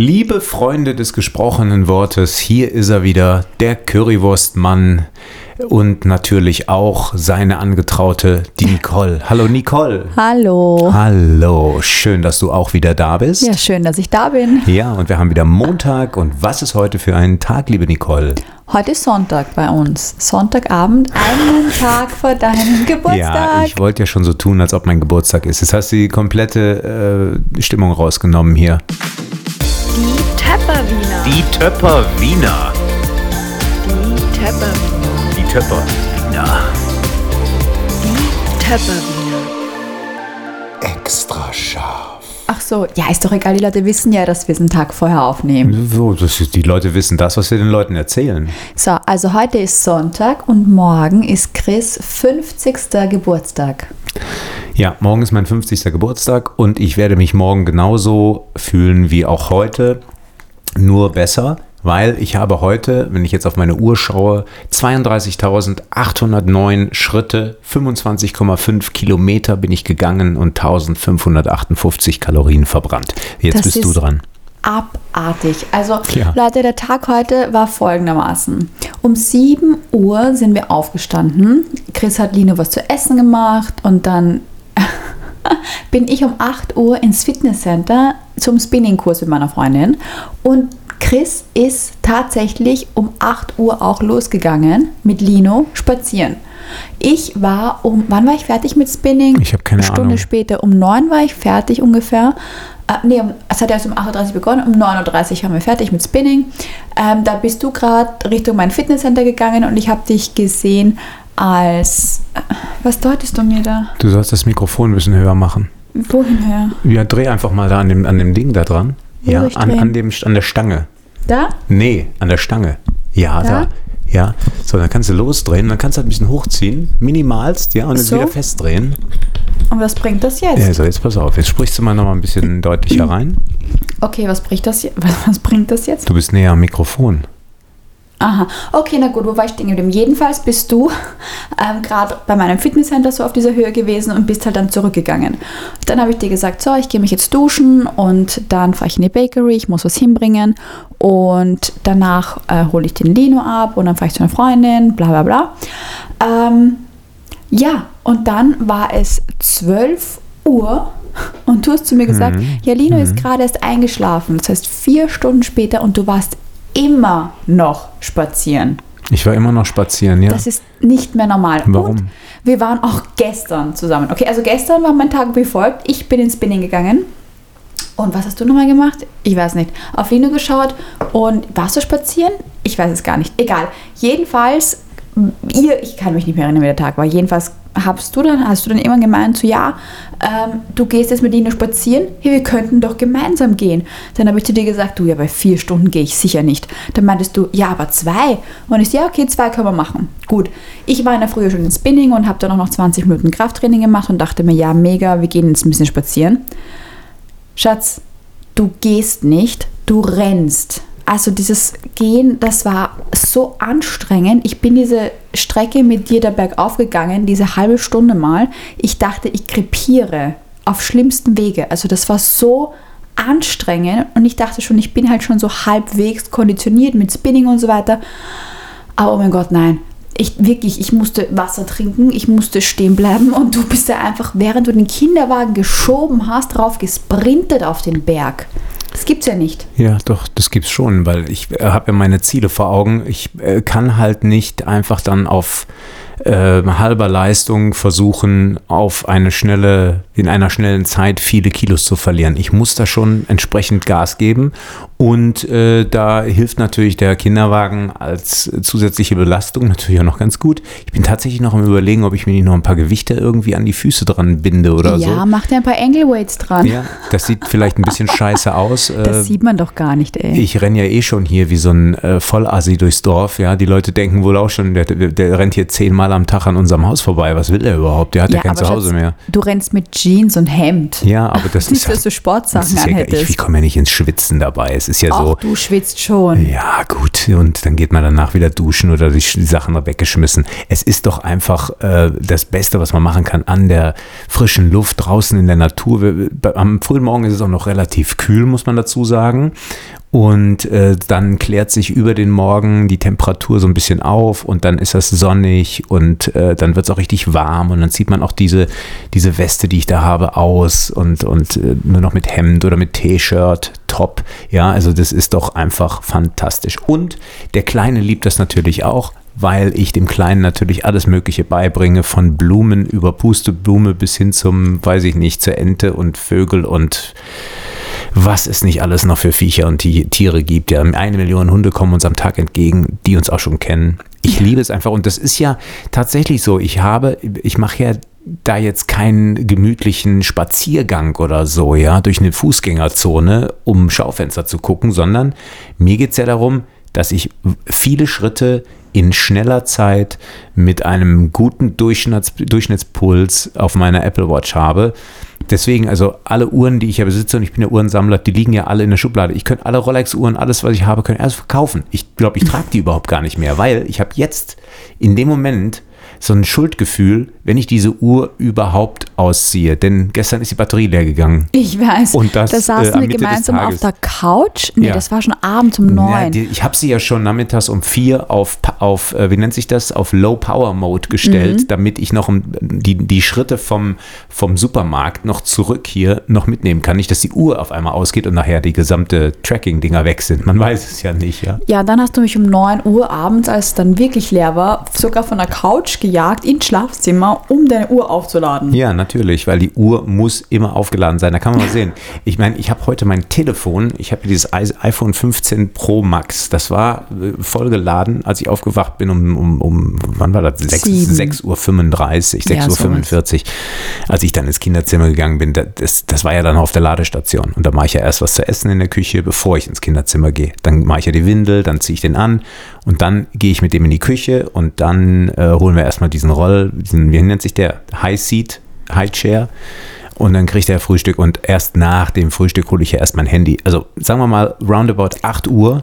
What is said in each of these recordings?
Liebe Freunde des gesprochenen Wortes, hier ist er wieder, der Currywurstmann und natürlich auch seine Angetraute, die Nicole. Hallo Nicole. Hallo. Hallo, schön, dass du auch wieder da bist. Ja, schön, dass ich da bin. Ja, und wir haben wieder Montag. Und was ist heute für ein Tag, liebe Nicole? Heute ist Sonntag bei uns. Sonntagabend, einen Tag vor deinem Geburtstag. Ja, ich wollte ja schon so tun, als ob mein Geburtstag ist. Jetzt hast du die komplette äh, Stimmung rausgenommen hier. Die Töpperwiener. Die Töpperwiener. Die Töpperwiener. Die Töpperwiener. Die Töpperwiener. Extra scharf. Ach so, ja, ist doch egal. Die Leute wissen ja, dass wir es einen Tag vorher aufnehmen. So, das die Leute wissen das, was wir den Leuten erzählen. So, also heute ist Sonntag und morgen ist Chris 50. Geburtstag. Ja, morgen ist mein 50. Geburtstag und ich werde mich morgen genauso fühlen wie auch heute, nur besser, weil ich habe heute, wenn ich jetzt auf meine Uhr schaue, 32.809 Schritte, 25,5 Kilometer bin ich gegangen und 1558 Kalorien verbrannt. Jetzt Das bist du dran. Abartig. Also, Ja. Leute, der Tag heute war folgendermaßen. Um 7 Uhr sind wir aufgestanden. Chris hat Lino was zu essen gemacht und dann bin ich um 8 Uhr ins Fitnesscenter zum Spinningkurs mit meiner Freundin. Und Chris ist tatsächlich um 8 Uhr auch losgegangen mit Lino spazieren. Ich war um, wann war ich fertig mit Spinning? Ich habe keine Eine Stunde Ahnung. später, um 9 war ich fertig ungefähr. Äh, nee, es hat erst um 8.30 Uhr begonnen, um 9.30 Uhr haben wir fertig mit Spinning. Ähm, da bist du gerade Richtung mein Fitnesscenter gegangen und ich habe dich gesehen als. Äh, was deutest du mir da? Du sollst das Mikrofon ein bisschen höher machen. Wohin her? Ja, dreh einfach mal da an dem, an dem Ding da dran. Ja, an, an, dem, an der Stange. Da? Nee, an der Stange. Ja, da. Da? Ja, so, dann kannst du losdrehen, dann kannst du halt ein bisschen hochziehen, minimalst, ja, und dann So? wieder festdrehen. Und was bringt das jetzt? Ja, so, jetzt pass auf, jetzt sprichst du mal noch mal ein bisschen deutlicher rein. Okay, was bringt das, was, was bringt das jetzt? Du bist näher am Mikrofon. Aha, okay, na gut, wo war ich stehen geblieben? Jedenfalls bist du ähm, gerade bei meinem Fitnesscenter so auf dieser Höhe gewesen und bist halt dann zurückgegangen. Dann habe ich dir gesagt, so, ich gehe mich jetzt duschen und dann fahre ich in die Bakery, ich muss was hinbringen und danach äh, hole ich den Lino ab und dann fahre ich zu einer Freundin, bla bla bla. Ähm, ja, und dann war es 12 Uhr und du hast zu mir gesagt, ja, Lino ist gerade erst eingeschlafen. Das heißt, vier Stunden später und du warst immer noch spazieren. Ich war immer noch spazieren, ja. Das ist nicht mehr normal. Warum? Und wir waren auch gestern zusammen. Okay, also gestern war mein Tag wie folgt. Ich bin ins Spinning gegangen. Und was hast du nochmal gemacht? Ich weiß nicht. Auf Lino geschaut und warst du spazieren? Ich weiß es gar nicht. Egal. Jedenfalls, ihr, ich kann mich nicht mehr erinnern, wie der Tag war. Jedenfalls hast du dann, hast du dann immer gemeint, so ja, ähm, du gehst jetzt mit Lino spazieren, hey, wir könnten doch gemeinsam gehen. Dann habe ich zu dir gesagt, du, ja, bei vier Stunden gehe ich sicher nicht. Dann meintest du, ja, aber zwei. Und ich, ja, okay, zwei können wir machen. Gut. Ich war in der Früh schon in Spinning und habe dann auch noch 20 Minuten Krafttraining gemacht und dachte mir, ja, mega, wir gehen jetzt ein bisschen spazieren. Schatz, du gehst nicht, du rennst. Also dieses Gehen, das war so anstrengend. Ich bin diese Strecke mit dir da bergauf gegangen, diese halbe Stunde mal. Ich dachte, ich krepiere auf schlimmsten Wege. Also das war so anstrengend und ich dachte schon, ich bin halt schon so halbwegs konditioniert mit Spinning und so weiter. Aber oh mein Gott, nein. Ich wirklich, ich musste Wasser trinken, ich musste stehen bleiben und du bist da einfach, während du den Kinderwagen geschoben hast, drauf gesprintet auf den Berg. Das gibt's ja nicht. Ja, doch, das gibt's schon, weil ich äh, habe ja meine Ziele vor Augen. Ich äh, kann halt nicht einfach dann auf äh, halber Leistung versuchen, auf eine schnelle, in einer schnellen Zeit viele Kilos zu verlieren. Ich muss da schon entsprechend Gas geben und äh, da hilft natürlich der Kinderwagen als zusätzliche Belastung natürlich auch noch ganz gut. Ich bin tatsächlich noch am überlegen, ob ich mir nicht noch ein paar Gewichte irgendwie an die Füße dran binde oder so. ja, mach dir ein paar Angle-Weights dran. Ja, das sieht vielleicht ein bisschen scheiße aus. äh, Das sieht man doch gar nicht, ey. ich renne ja eh schon hier wie so ein äh, Vollassi durchs Dorf, ja. Die Leute denken wohl auch schon, der, der, der rennt hier zehnmal am Tag an unserem Haus vorbei. Was will er überhaupt? Der hat ja, kein aber Zuhause mehr. Du rennst mit Jeans und Hemd. Ja, aber das Nicht, ist, dass du Sportsachen das ist ja, ich, anhättest. ich komme ja nicht ins Schwitzen dabei. Es ist ja Auch so. du schwitzt schon. Ja, gut. Und dann geht man danach wieder duschen oder die Sachen weggeschmissen. Es ist doch einfach äh, das Beste, was man machen kann, an der frischen Luft, draußen in der Natur. Am frühen Morgen ist es auch noch relativ kühl, muss man dazu sagen. Und äh, dann klärt sich über den Morgen die Temperatur so ein bisschen auf und dann ist das sonnig und äh, dann wird es auch richtig warm und dann zieht man auch diese, diese Weste, die ich da habe, aus und, und äh, nur noch mit Hemd oder mit T-Shirt, Top. Ja, also das ist doch einfach fantastisch. Und der Kleine liebt das natürlich auch, weil ich dem Kleinen natürlich alles Mögliche beibringe, von Blumen über Pusteblume bis hin zum, weiß ich nicht, zur Ente und Vögel und was es nicht alles noch für Viecher und Ti- Tiere gibt. Ja, eine Million Hunde kommen uns am Tag entgegen, die uns auch schon kennen. Ich liebe es einfach und das ist ja tatsächlich so. Ich habe, ich mache ja da jetzt keinen gemütlichen Spaziergang oder so, ja, durch eine Fußgängerzone, um Schaufenster zu gucken, sondern mir geht es ja darum, dass ich viele Schritte in schneller Zeit mit einem guten Durchschnitts Durchschnittspuls auf meiner Apple Watch habe. Deswegen, also alle Uhren, die ich ja besitze, und ich bin ja Uhrensammler, die liegen ja alle in der Schublade. Ich könnte alle Rolex-Uhren, alles, was ich habe, können erst verkaufen. Ich glaube, ich trage die überhaupt gar nicht mehr, weil ich habe jetzt in dem Moment so ein Schuldgefühl, wenn ich diese Uhr überhaupt ausziehe. Denn gestern ist die Batterie leer gegangen. Ich weiß. Und das, da äh, saßen am wir gemeinsam auf der Couch. Nee, Ja. das war schon abends um Ja, neun. die, ich habe sie ja schon nachmittags um vier auf, auf äh, wie nennt sich das, auf Low Power Mode gestellt, Mhm. damit ich noch die, die Schritte vom, vom Supermarkt noch zurück hier noch mitnehmen kann. Nicht, dass die Uhr auf einmal ausgeht und nachher die gesamte Tracking-Dinger weg sind. Man weiß es ja nicht, ja. Ja, dann hast du mich um 9 Uhr abends, als es dann wirklich leer war, sogar von der Couch gejagt ins Schlafzimmer, um deine Uhr aufzuladen. Ja, natürlich, weil die Uhr muss immer aufgeladen sein. Da kann man mal sehen. Ich meine, ich habe heute mein Telefon, ich habe dieses iPhone 15 Pro Max. Das war äh, vollgeladen, als ich aufgewacht bin um, um, um wann war das? 6, Sieben. 6 Uhr 35, 6 Ja, Uhr sowas. 45. Als ich dann ins Kinderzimmer gegangen bin, da- das, das war ja dann auf der Ladestation. Und da mache ich ja erst was zu essen in der Küche, bevor ich ins Kinderzimmer gehe. Dann mache ich ja die Windel, dann ziehe ich den an und dann gehe ich mit dem in die Küche und dann äh, holen wir erstmal diesen Roll, diesen, wie nennt sich der? High Seat, High Chair. Und dann kriegt er Frühstück und erst nach dem Frühstück hole ich ja erst mein Handy. Also sagen wir mal, roundabout 8 Uhr,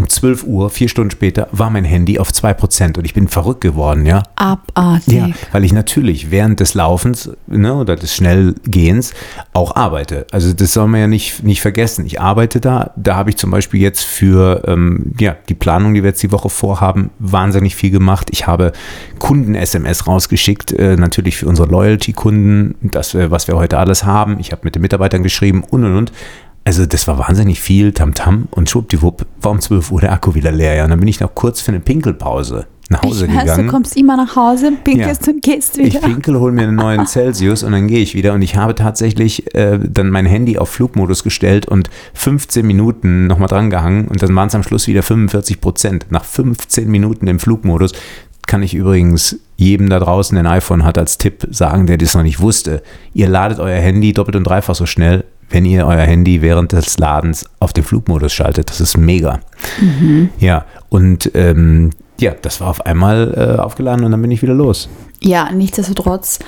um 12 Uhr, vier Stunden später, war mein Handy auf 2% und ich bin verrückt geworden, ja. Abartig. Ja, weil ich natürlich während des Laufens ne, oder des Schnellgehens auch arbeite. Also das soll man ja nicht, nicht vergessen. Ich arbeite da. Da habe ich zum Beispiel jetzt für ähm, ja, die Planung, die wir jetzt die Woche vorhaben, wahnsinnig viel gemacht. Ich habe Kunden-SMS rausgeschickt, äh, natürlich für unsere Loyalty-Kunden, das, wir- was wir heute alles haben. Ich habe mit den Mitarbeitern geschrieben und und und. Also das war wahnsinnig viel Tamtam und schwuppdiwupp war um 12 Uhr der Akku wieder leer. Ja. Und dann bin ich noch kurz für eine Pinkelpause nach Hause Ich weiß, gegangen. du kommst immer nach Hause, pinkelst und gehst Ich wieder. pinkel, hole mir einen neuen Celsius und dann gehe ich wieder. Und ich habe tatsächlich äh, dann mein Handy auf Flugmodus gestellt und 15 Minuten nochmal dran gehangen. Und dann waren es am Schluss wieder 45 Prozent. Nach 15 Minuten im Flugmodus kann ich übrigens jedem da draußen, der ein iPhone hat, als Tipp sagen, der das noch nicht wusste. Ihr ladet euer Handy doppelt und dreifach so schnell, wenn ihr euer Handy während des Ladens auf den Flugmodus schaltet. Das ist mega. Ja, und ähm, ja, das war auf einmal äh, aufgeladen und dann bin ich wieder los. Ja, nichtsdestotrotz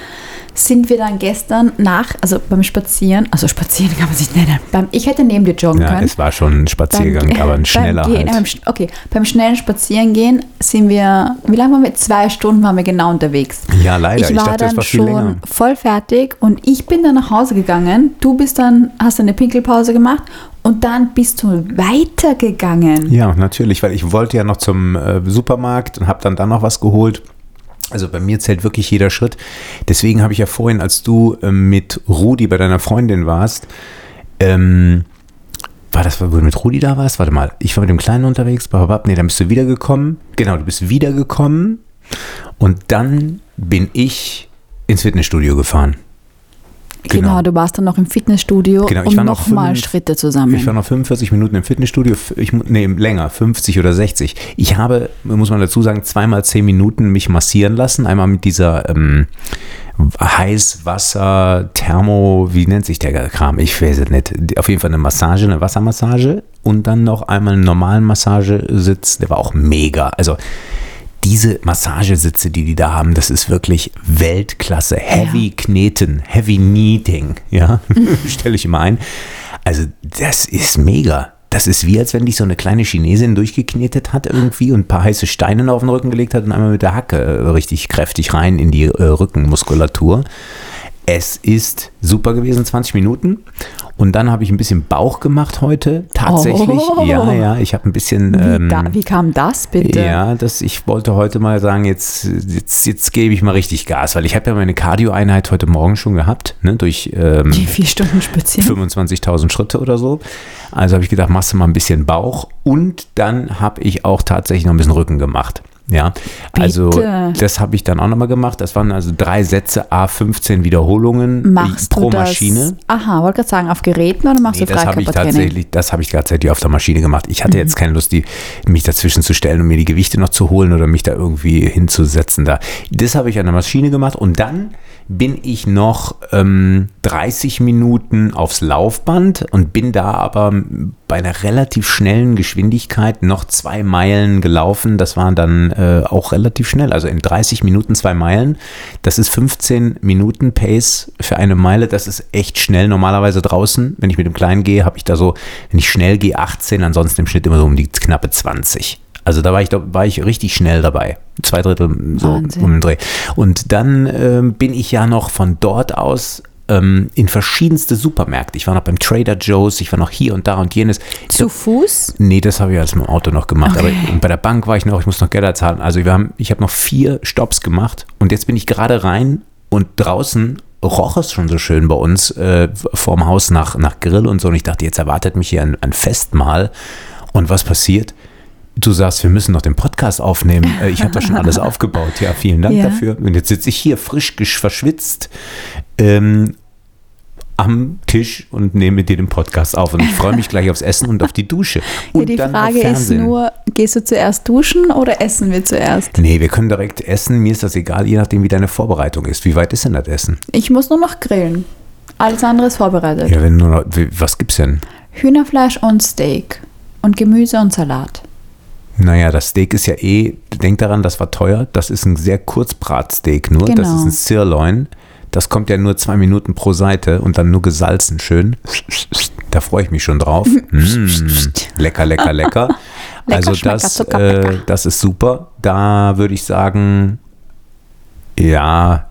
sind wir dann gestern nach, also beim Spazieren, also Spazieren kann man sich nennen, beim, ich hätte neben dir joggen Ja, können. es war schon ein Spaziergang, Beim- aber ein schneller beim Gehen, halt. Sch- okay, beim schnellen Spazierengehen sind wir, wie lange waren wir? Zwei Stunden waren wir genau unterwegs. Ja, leider. Ich Ich war dachte, das dann war schon länger. voll fertig und ich bin dann nach Hause gegangen. Du bist dann, hast eine Pinkelpause gemacht und dann bist du weitergegangen. Ja, natürlich, weil ich wollte ja noch zum äh, Supermarkt und habe dann da noch was geholt. Also bei mir zählt wirklich jeder Schritt. Deswegen habe ich ja vorhin, als du ähm, mit Rudi bei deiner Freundin warst, ähm, war das, wo du mit Rudi da warst? Warte mal, ich war mit dem Kleinen unterwegs, bababab. nee, dann bist du wiedergekommen. Genau, du bist wiedergekommen und dann bin ich ins Fitnessstudio gefahren. Genau. Genau. du warst dann noch im Fitnessstudio, Genau, ich um nochmal Schritte zu sammeln. Ich war noch 45 Minuten im Fitnessstudio, ich, nee, länger, 50 oder 60. Ich habe, muss man dazu sagen, zweimal 10 Minuten mich massieren lassen. Einmal mit dieser ähm, Heißwasser, Thermo, wie nennt sich der Kram? Ich weiß es nicht. Auf jeden Fall eine Massage, eine Wassermassage und dann noch einmal einen normalen Massagesitz. Der war auch mega. Also diese Massagesitze, die die da haben, das ist wirklich Weltklasse. Heavy Kneten, Heavy Kneading, ja, stelle ich immer ein. Also das ist mega. Das ist wie, als wenn dich so eine kleine Chinesin durchgeknetet hat irgendwie und ein paar heiße Steine auf den Rücken gelegt hat und einmal mit der Hacke äh, richtig kräftig rein in die äh, Rückenmuskulatur. Es ist super gewesen, 20 Minuten. Und dann habe ich ein bisschen Bauch gemacht heute, tatsächlich. Oh. Ja, ja, ich habe ein bisschen. Wie, Ähm, da, wie kam das bitte? ja, das, ich wollte heute mal sagen, jetzt, jetzt, jetzt gebe ich mal richtig Gas, weil ich habe ja meine Cardio-Einheit heute Morgen schon gehabt, ne, durch ähm, Die vier Stunden spazieren. 25.000 Schritte oder so. Also habe ich gedacht, machst du mal ein bisschen Bauch und dann habe ich auch tatsächlich noch ein bisschen Rücken gemacht. Ja, also Bitte. das habe ich dann auch nochmal gemacht. Das waren also drei Sätze, A15 Wiederholungen Machst pro du das? Maschine. Aha, wollte gerade sagen, auf Geräten oder machst Nee, du das habe ich tatsächlich, das habe ich tatsächlich auf der Maschine gemacht. Ich hatte Mhm. jetzt keine Lust, die, mich dazwischen zu stellen und mir die Gewichte noch zu holen oder mich da irgendwie hinzusetzen. Da. Das habe ich an der Maschine gemacht und dann bin ich noch ähm, 30 Minuten aufs Laufband und bin da aber bei einer relativ schnellen Geschwindigkeit noch zwei Meilen gelaufen. Das waren dann äh, auch relativ schnell. Also in 30 Minuten zwei Meilen. Das ist 15 Minuten Pace für eine Meile. Das ist echt schnell. Normalerweise draußen, wenn ich mit dem Kleinen gehe, habe ich da so, wenn ich schnell gehe, 18, ansonsten im Schnitt immer so um die knappe 20. Also da war ich, da war ich richtig schnell dabei. Zwei Drittel so Wahnsinn. um den Dreh. Und dann ähm, bin ich ja noch von dort aus ähm, in verschiedenste Supermärkte. Ich war noch beim Trader Joe's, ich war noch hier und da und jenes. Zu Fuß? Nee, das habe ich alles mit dem Auto noch gemacht. Okay. Aber bei der Bank war ich noch, ich muss noch Gelder zahlen. Also wir haben, ich habe noch vier Stops gemacht und jetzt bin ich gerade rein und draußen roch es schon so schön bei uns äh, vorm Haus nach, nach Grill und so. Und ich dachte, jetzt erwartet mich hier ein, ein Festmahl. Und was passiert? Du sagst, wir müssen noch den Podcast aufnehmen. Äh, Ich habe da schon alles aufgebaut. Ja, vielen Dank Ja. dafür. Und jetzt sitze ich hier frisch verschwitzt ähm, am Tisch und nehme mit dir den Podcast auf. Und ich freue mich gleich aufs Essen und auf die Dusche. Und Ja, die dann Frage ist nur, gehst du zuerst duschen oder essen wir zuerst? Nee, wir können direkt essen. Mir ist das egal, je nachdem, wie deine Vorbereitung ist. Wie weit ist denn das Essen? Ich muss nur noch grillen. Alles andere ist vorbereitet. Ja, wenn nur noch, was gibt's denn? Hühnerfleisch und Steak. Und Gemüse und Salat. Naja, das Steak ist ja eh, denk daran, das war teuer. Das ist ein sehr Kurzbratsteak nur. Das Genau. ist ein Sirloin. Das kommt ja nur zwei Minuten pro Seite und dann nur gesalzen schön. Da freue ich mich schon drauf. Mm, lecker, lecker, lecker. also das, äh, das ist super. Da würde ich sagen, ja,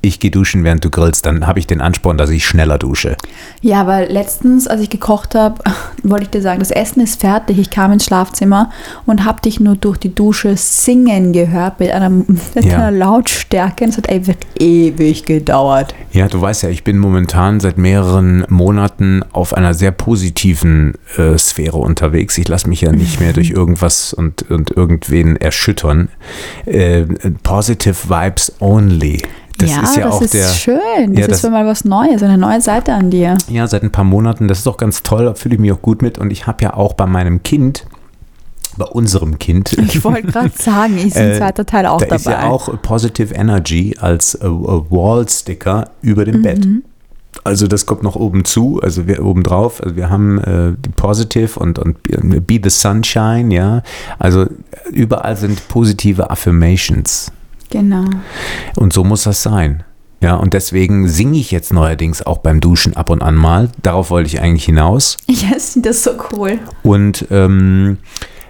ich gehe duschen, während du grillst. Dann habe ich den Ansporn, dass ich schneller dusche. Ja, weil letztens, als ich gekocht habe, wollte ich dir sagen, das Essen ist fertig. Ich kam ins Schlafzimmer und habe dich nur durch die Dusche singen gehört mit einer, mit Ja. einer Lautstärke. Und es hat einfach ewig gedauert. Ja, du weißt ja, ich bin momentan seit mehreren Monaten auf einer sehr positiven äh, Sphäre unterwegs. Ich lasse mich ja nicht mehr durch irgendwas und, und irgendwen erschüttern. Äh, positive Vibes only. Das ja, ist ja das auch ist der. schön. Das Ja, ist das- für mal was Neues, eine neue Seite an dir. Ja, seit ein paar Monaten. Das ist auch ganz toll. Da fühle ich mich auch gut mit. Und ich habe ja auch bei meinem Kind, bei unserem Kind, Ich wollte gerade sagen, ist ein Äh, zweiter Teil auch da dabei. ist ja auch Positive Energy als äh, äh, Wall-Sticker über dem Bett. Mhm. Also das kommt noch oben zu, also wir oben drauf. Also wir haben äh, die Positive und, und Be the Sunshine, ja. Also überall sind positive Affirmations. Genau. Und so muss das sein. Ja, und deswegen singe ich jetzt neuerdings auch beim Duschen ab und an mal. Darauf wollte ich eigentlich hinaus. Ja, ich finde das so cool. Und ähm,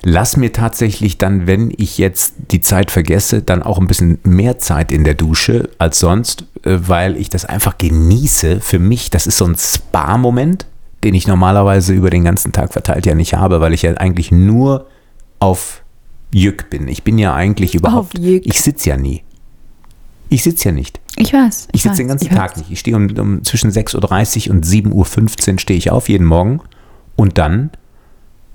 lass mir tatsächlich dann, wenn ich jetzt die Zeit vergesse, dann auch ein bisschen mehr Zeit in der Dusche als sonst, äh, weil ich das einfach genieße. Für mich, das ist so ein Spa-Moment, den ich normalerweise über den ganzen Tag verteilt ja nicht habe, weil ich ja eigentlich nur auf Jück bin. Ich bin ja eigentlich überhaupt, ich sitze ja nie. Ich sitze ja nicht. Ich weiß. Ich sitze weiß, den ganzen ich Tag weiß. nicht. Ich stehe um, um zwischen 6.30 Uhr und 7.15 Uhr stehe ich auf jeden Morgen und dann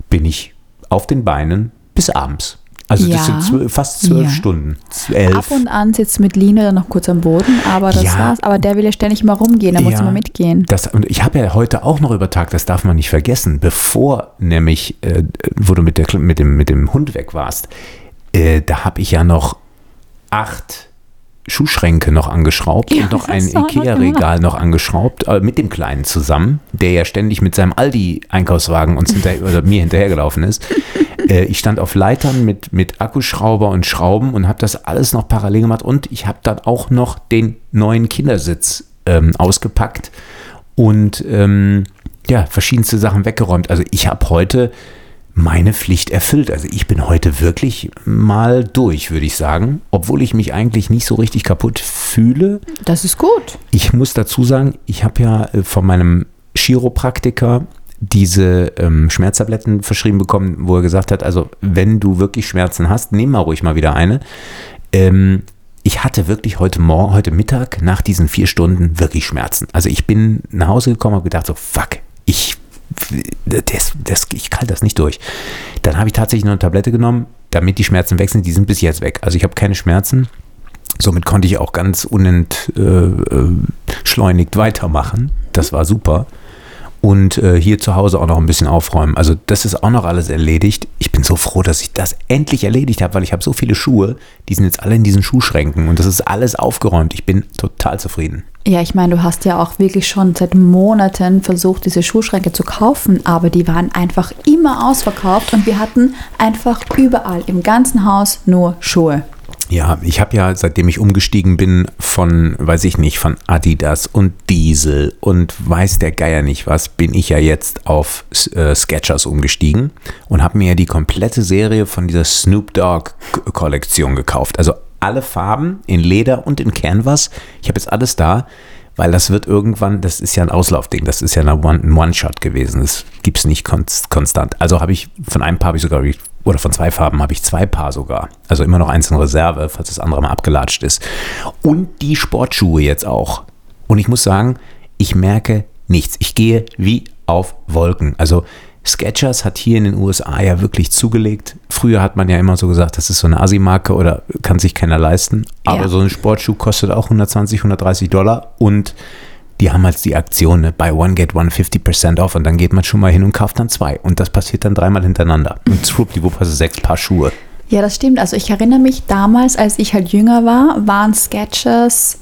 bin ich auf den Beinen bis abends. Also das Ja. sind zwölf, fast zwölf Ja. Stunden. Elf. Ab und an sitzt mit Lina dann noch kurz am Boden, aber das Ja. war's. Aber der will ja ständig immer rumgehen, da muss immer mitgehen. Das, und ich habe ja heute auch noch über Tag, das darf man nicht vergessen, bevor nämlich, äh, wo du mit, der, mit, dem, mit dem Hund weg warst, äh, da habe ich ja noch acht Schuhschränke noch angeschraubt Ja, und noch ein Ikea-Regal noch angeschraubt, äh, mit dem Kleinen zusammen, der ja ständig mit seinem Aldi-Einkaufswagen uns hinterher, oder mir hinterhergelaufen ist. äh, ich stand auf Leitern mit, mit Akkuschrauber und Schrauben und habe das alles noch parallel gemacht und ich habe dann auch noch den neuen Kindersitz ähm, ausgepackt und ähm, ja, verschiedenste Sachen weggeräumt. Also ich habe heute meine Pflicht erfüllt. Also ich bin heute wirklich mal durch, würde ich sagen, obwohl ich mich eigentlich nicht so richtig kaputt fühle. Das ist gut. Ich muss dazu sagen, ich habe ja äh, von meinem Chiropraktiker diese ähm, Schmerztabletten verschrieben bekommen, wo er gesagt hat, also wenn du wirklich Schmerzen hast, nimm mal ruhig mal wieder eine. Ähm, ich hatte wirklich heute Morgen, heute Mittag nach diesen vier Stunden wirklich Schmerzen. Also ich bin nach Hause gekommen und gedacht so, fuck, ich, das, das, ich kann das nicht durch. Dann habe ich tatsächlich noch eine Tablette genommen, damit die Schmerzen weg sind. Die sind bis jetzt weg. Also ich habe keine Schmerzen. Somit konnte ich auch ganz unentschleunigt äh, weitermachen. Das war super. Und äh, hier zu Hause auch noch ein bisschen aufräumen. Also das ist auch noch alles erledigt. Ich bin so froh, dass ich das endlich erledigt habe, weil ich habe so viele Schuhe, die sind jetzt alle in diesen Schuhschränken und das ist alles aufgeräumt. Ich bin total zufrieden. Ja, ich meine, du hast ja auch wirklich schon seit Monaten versucht, diese Schuhschränke zu kaufen, aber die waren einfach immer ausverkauft und wir hatten einfach überall im ganzen Haus nur Schuhe. Ja, ich habe ja, seitdem ich umgestiegen bin von, weiß ich nicht, von Adidas und Diesel und weiß der Geier nicht was, bin ich ja jetzt auf äh, Sketchers umgestiegen und habe mir ja die komplette Serie von dieser Snoop Dogg Kollektion gekauft. Also alle Farben in Leder und in Canvas. Ich habe jetzt alles da, weil das wird irgendwann, das ist ja ein Auslaufding, das ist ja ein One-Shot gewesen. Das gibt es nicht konstant. Also habe ich, von einem Paar habe ich sogar oder von zwei Farben habe ich zwei Paar sogar. Also immer noch eins in Reserve, falls das andere mal abgelatscht ist. Und die Sportschuhe jetzt auch. Und ich muss sagen, ich merke nichts. Ich gehe wie auf Wolken. Also Skechers hat hier in den USA ja wirklich zugelegt. Früher hat man ja immer so gesagt, das ist so eine Asi-Marke oder kann sich keiner leisten. Aber ja. so ein Sportschuh kostet auch 120, 130 Dollar und die haben halt die Aktion, ne? buy one, get one, 50% off und dann geht man schon mal hin und kauft dann zwei. Und das passiert dann dreimal hintereinander. Und schwuppdiwupp hast du sechs Paar Schuhe. Ja, das stimmt. Also ich erinnere mich damals, als ich halt jünger war, waren Sketchers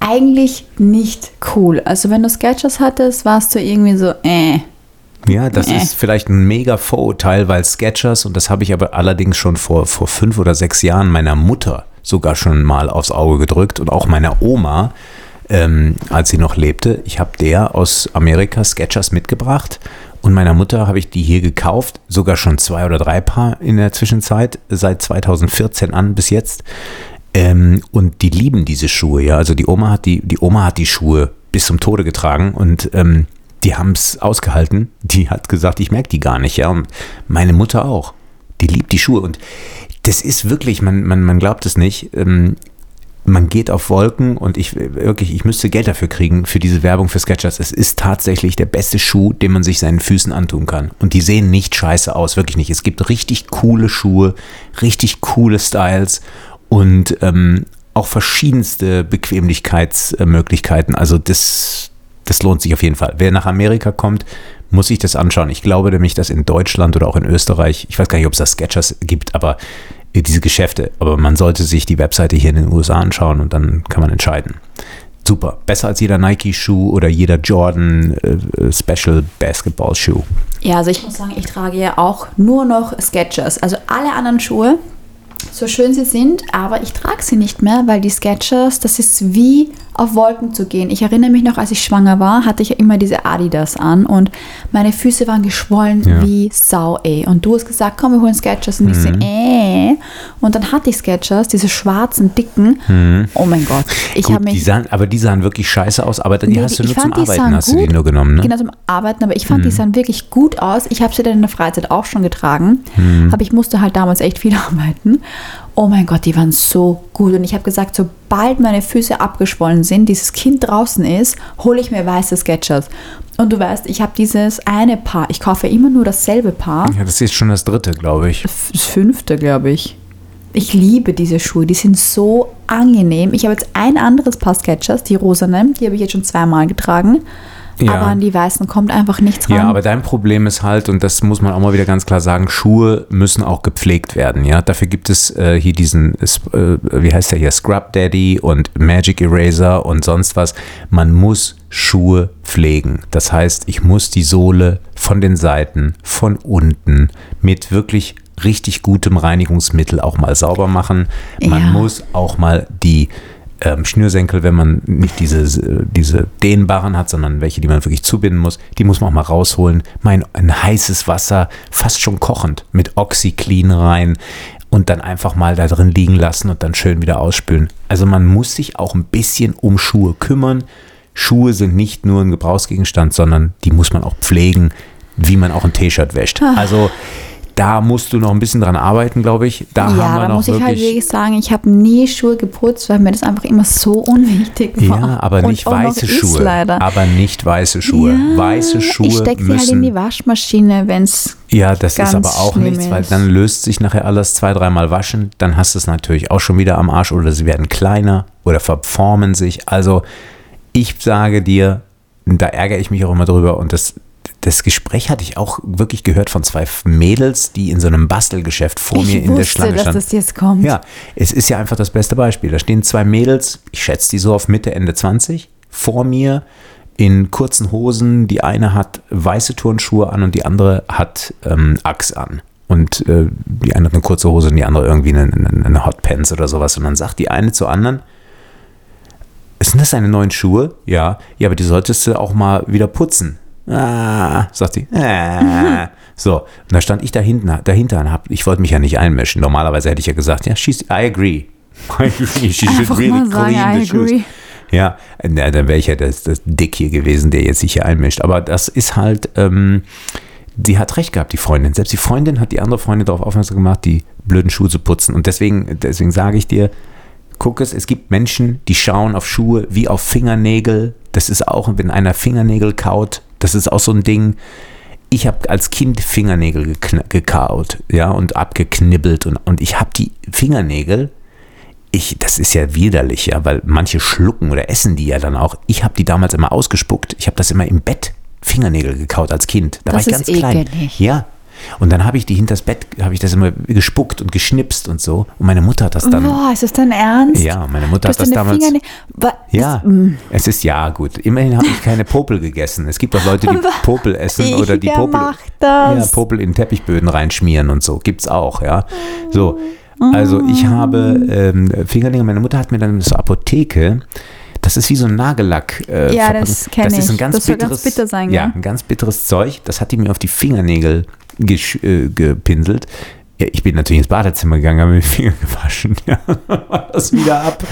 eigentlich nicht cool. Also wenn du Sketchers hattest, warst du irgendwie so, äh. Ja, das äh. ist vielleicht ein mega Vorurteil, weil Sketchers, und das habe ich aber allerdings schon vor, vor fünf oder sechs Jahren meiner Mutter sogar schon mal aufs Auge gedrückt und auch meiner Oma, ähm, als sie noch lebte. Ich habe der aus Amerika Sketchers mitgebracht und meiner Mutter habe ich die hier gekauft, sogar schon zwei oder drei Paar in der Zwischenzeit, seit 2014 an bis jetzt. Ähm, und die lieben diese Schuhe, ja. Also die Oma hat die, die Oma hat die Schuhe bis zum Tode getragen und ähm, die haben es ausgehalten. Die hat gesagt, ich merke die gar nicht, ja. Und meine Mutter auch. Die liebt die Schuhe und das ist wirklich, man, man, man glaubt es nicht. Ähm, man geht auf Wolken und ich wirklich, ich müsste Geld dafür kriegen für diese Werbung für Sketchers. Es ist tatsächlich der beste Schuh, den man sich seinen Füßen antun kann. Und die sehen nicht scheiße aus, wirklich nicht. Es gibt richtig coole Schuhe, richtig coole Styles und ähm, auch verschiedenste Bequemlichkeitsmöglichkeiten. Also das, das lohnt sich auf jeden Fall. Wer nach Amerika kommt, muss sich das anschauen. Ich glaube nämlich, dass in Deutschland oder auch in Österreich, ich weiß gar nicht, ob es da Sketchers gibt, aber diese Geschäfte. Aber man sollte sich die Webseite hier in den USA anschauen und dann kann man entscheiden. Super. Besser als jeder Nike-Schuh oder jeder Jordan äh, Special Basketball-Schuh. Ja, also ich muss sagen, ich trage ja auch nur noch Sketchers. Also alle anderen Schuhe, so schön sie sind, aber ich trage sie nicht mehr, weil die Sketchers, das ist wie auf Wolken zu gehen. Ich erinnere mich noch, als ich schwanger war, hatte ich ja immer diese Adidas an und meine Füße waren geschwollen ja. wie Sau, ey. Und du hast gesagt, komm, wir holen Sketchers und mhm. ich so, äh. Und dann hatte ich Sketchers, diese schwarzen, dicken. Mhm. Oh mein Gott. Ich Gut, mich, die sahen, aber die sahen wirklich scheiße aus, aber die nee, hast du nur zum Arbeiten, hast gut. du die nur genommen, ne? Genau, zum Arbeiten, aber ich fand, mhm. die sahen wirklich gut aus. Ich habe sie dann in der Freizeit auch schon getragen, mhm. aber ich musste halt damals echt viel arbeiten oh mein Gott, die waren so gut. Und ich habe gesagt, sobald meine Füße abgeschwollen sind, dieses Kind draußen ist, hole ich mir weiße Sketchers. Und du weißt, ich habe dieses eine Paar. Ich kaufe immer nur dasselbe Paar. Ja, das ist schon das dritte, glaube ich. Das fünfte, glaube ich. Ich liebe diese Schuhe, die sind so angenehm. Ich habe jetzt ein anderes Paar Sketchers, die rosanen, die habe ich jetzt schon zweimal getragen. Ja. Aber an die Weißen kommt einfach nichts ran. Ja, aber dein Problem ist halt, und das muss man auch mal wieder ganz klar sagen, Schuhe müssen auch gepflegt werden. Ja, dafür gibt es äh, hier diesen, äh, wie heißt der hier, Scrub Daddy und Magic Eraser und sonst was. Man muss Schuhe pflegen. Das heißt, ich muss die Sohle von den Seiten, von unten mit wirklich richtig gutem Reinigungsmittel auch mal sauber machen. Man ja. muss auch mal die ähm, Schnürsenkel, wenn man nicht diese, diese dehnbaren hat, sondern welche, die man wirklich zubinden muss, die muss man auch mal rausholen. Mein ein heißes Wasser, fast schon kochend, mit OxyClean rein und dann einfach mal da drin liegen lassen und dann schön wieder ausspülen. Also man muss sich auch ein bisschen um Schuhe kümmern. Schuhe sind nicht nur ein Gebrauchsgegenstand, sondern die muss man auch pflegen, wie man auch ein T-Shirt wäscht. Ah. Also da musst du noch ein bisschen dran arbeiten, glaube ich. Da haben ja, wir da noch muss ich halt wirklich sagen, ich habe nie Schuhe geputzt, weil mir das einfach immer so unwichtig war. ja, aber Und nicht weiße Schuhe. Leider. Aber nicht weiße Schuhe. Ja, weiße Schuhe Ich stecke sie halt in die Waschmaschine, wenn es. Ja, das ist aber auch nichts, weil ist. dann löst sich nachher alles zwei, dreimal waschen. Dann hast du es natürlich auch schon wieder am Arsch oder sie werden kleiner oder verformen sich. Also ich sage dir, da ärgere ich mich auch immer drüber und das, das Gespräch hatte ich auch wirklich gehört von zwei Mädels, die in so einem Bastelgeschäft vor mir Ich in der wusste, Schlange dass standen. das jetzt kommt. Ja, es ist ja einfach das beste Beispiel. Da stehen zwei Mädels, ich schätze die so auf Mitte, Ende 20, vor mir in kurzen Hosen. Die eine hat weiße Turnschuhe an und die andere hat ähm, Axe an. Und äh, die eine hat eine kurze Hose und die andere irgendwie eine, eine, eine Hotpants oder sowas. Und dann sagt die eine zur anderen, sind das deine neuen Schuhe? Ja. Ja, aber die solltest du auch mal wieder putzen. Ah, sagt sie. Ah. So, und da stand ich da hinten, dahinter und hab, ich wollte mich ja nicht einmischen. Normalerweise hätte ich ja gesagt, ja, she's, I agree. I agree. She should Einfach really clean I the shoes. agree. Ja, na, dann wäre ich ja das, das Dick hier gewesen, der jetzt sich hier einmischt. Aber das ist halt, ähm, die hat recht gehabt, die Freundin. Selbst die Freundin hat die andere Freundin darauf aufmerksam gemacht, die blöden Schuhe zu putzen. Und deswegen, deswegen sage ich dir, guck es, es gibt Menschen, die schauen auf Schuhe wie auf Fingernägel. Das ist auch, wenn einer Fingernägel kaut, das ist auch so ein Ding. Ich habe als Kind Fingernägel gekaut, ja, und abgeknibbelt und, und ich habe die Fingernägel, ich, das ist ja widerlich, ja, weil manche schlucken oder essen die ja dann auch. Ich habe die damals immer ausgespuckt. Ich habe das immer im Bett Fingernägel gekaut als Kind. Da Das war ich ganz ist klein. ekelig. Ja. Und dann habe ich die hinters Bett, habe ich das immer gespuckt und geschnipst und so. Und meine Mutter hat das dann. Boah, ist das dein Ernst? Ja, meine Mutter hat das damals. Finger Ja, mm. es ist ja gut. Immerhin habe ich keine Popel gegessen. Es gibt auch Leute, die Popel essen oder die Popel, macht das? Ja, Popel in Teppichböden reinschmieren und so. Gibt's auch, ja. So, also ich habe ähm, Fingernägel. Meine Mutter hat mir dann so Apotheke. Das ist wie so ein Nagellack. Äh, Ja, das kenn Das ist ein ich. ganz Das soll ganz bitteres, bitter sein, ja, gell? ein ganz bitteres Zeug. Das hat die mir auf die Fingernägel äh, gepinselt. Ja, ich bin natürlich ins Badezimmer gegangen, habe mir die Finger gewaschen. Ja, das wieder ab.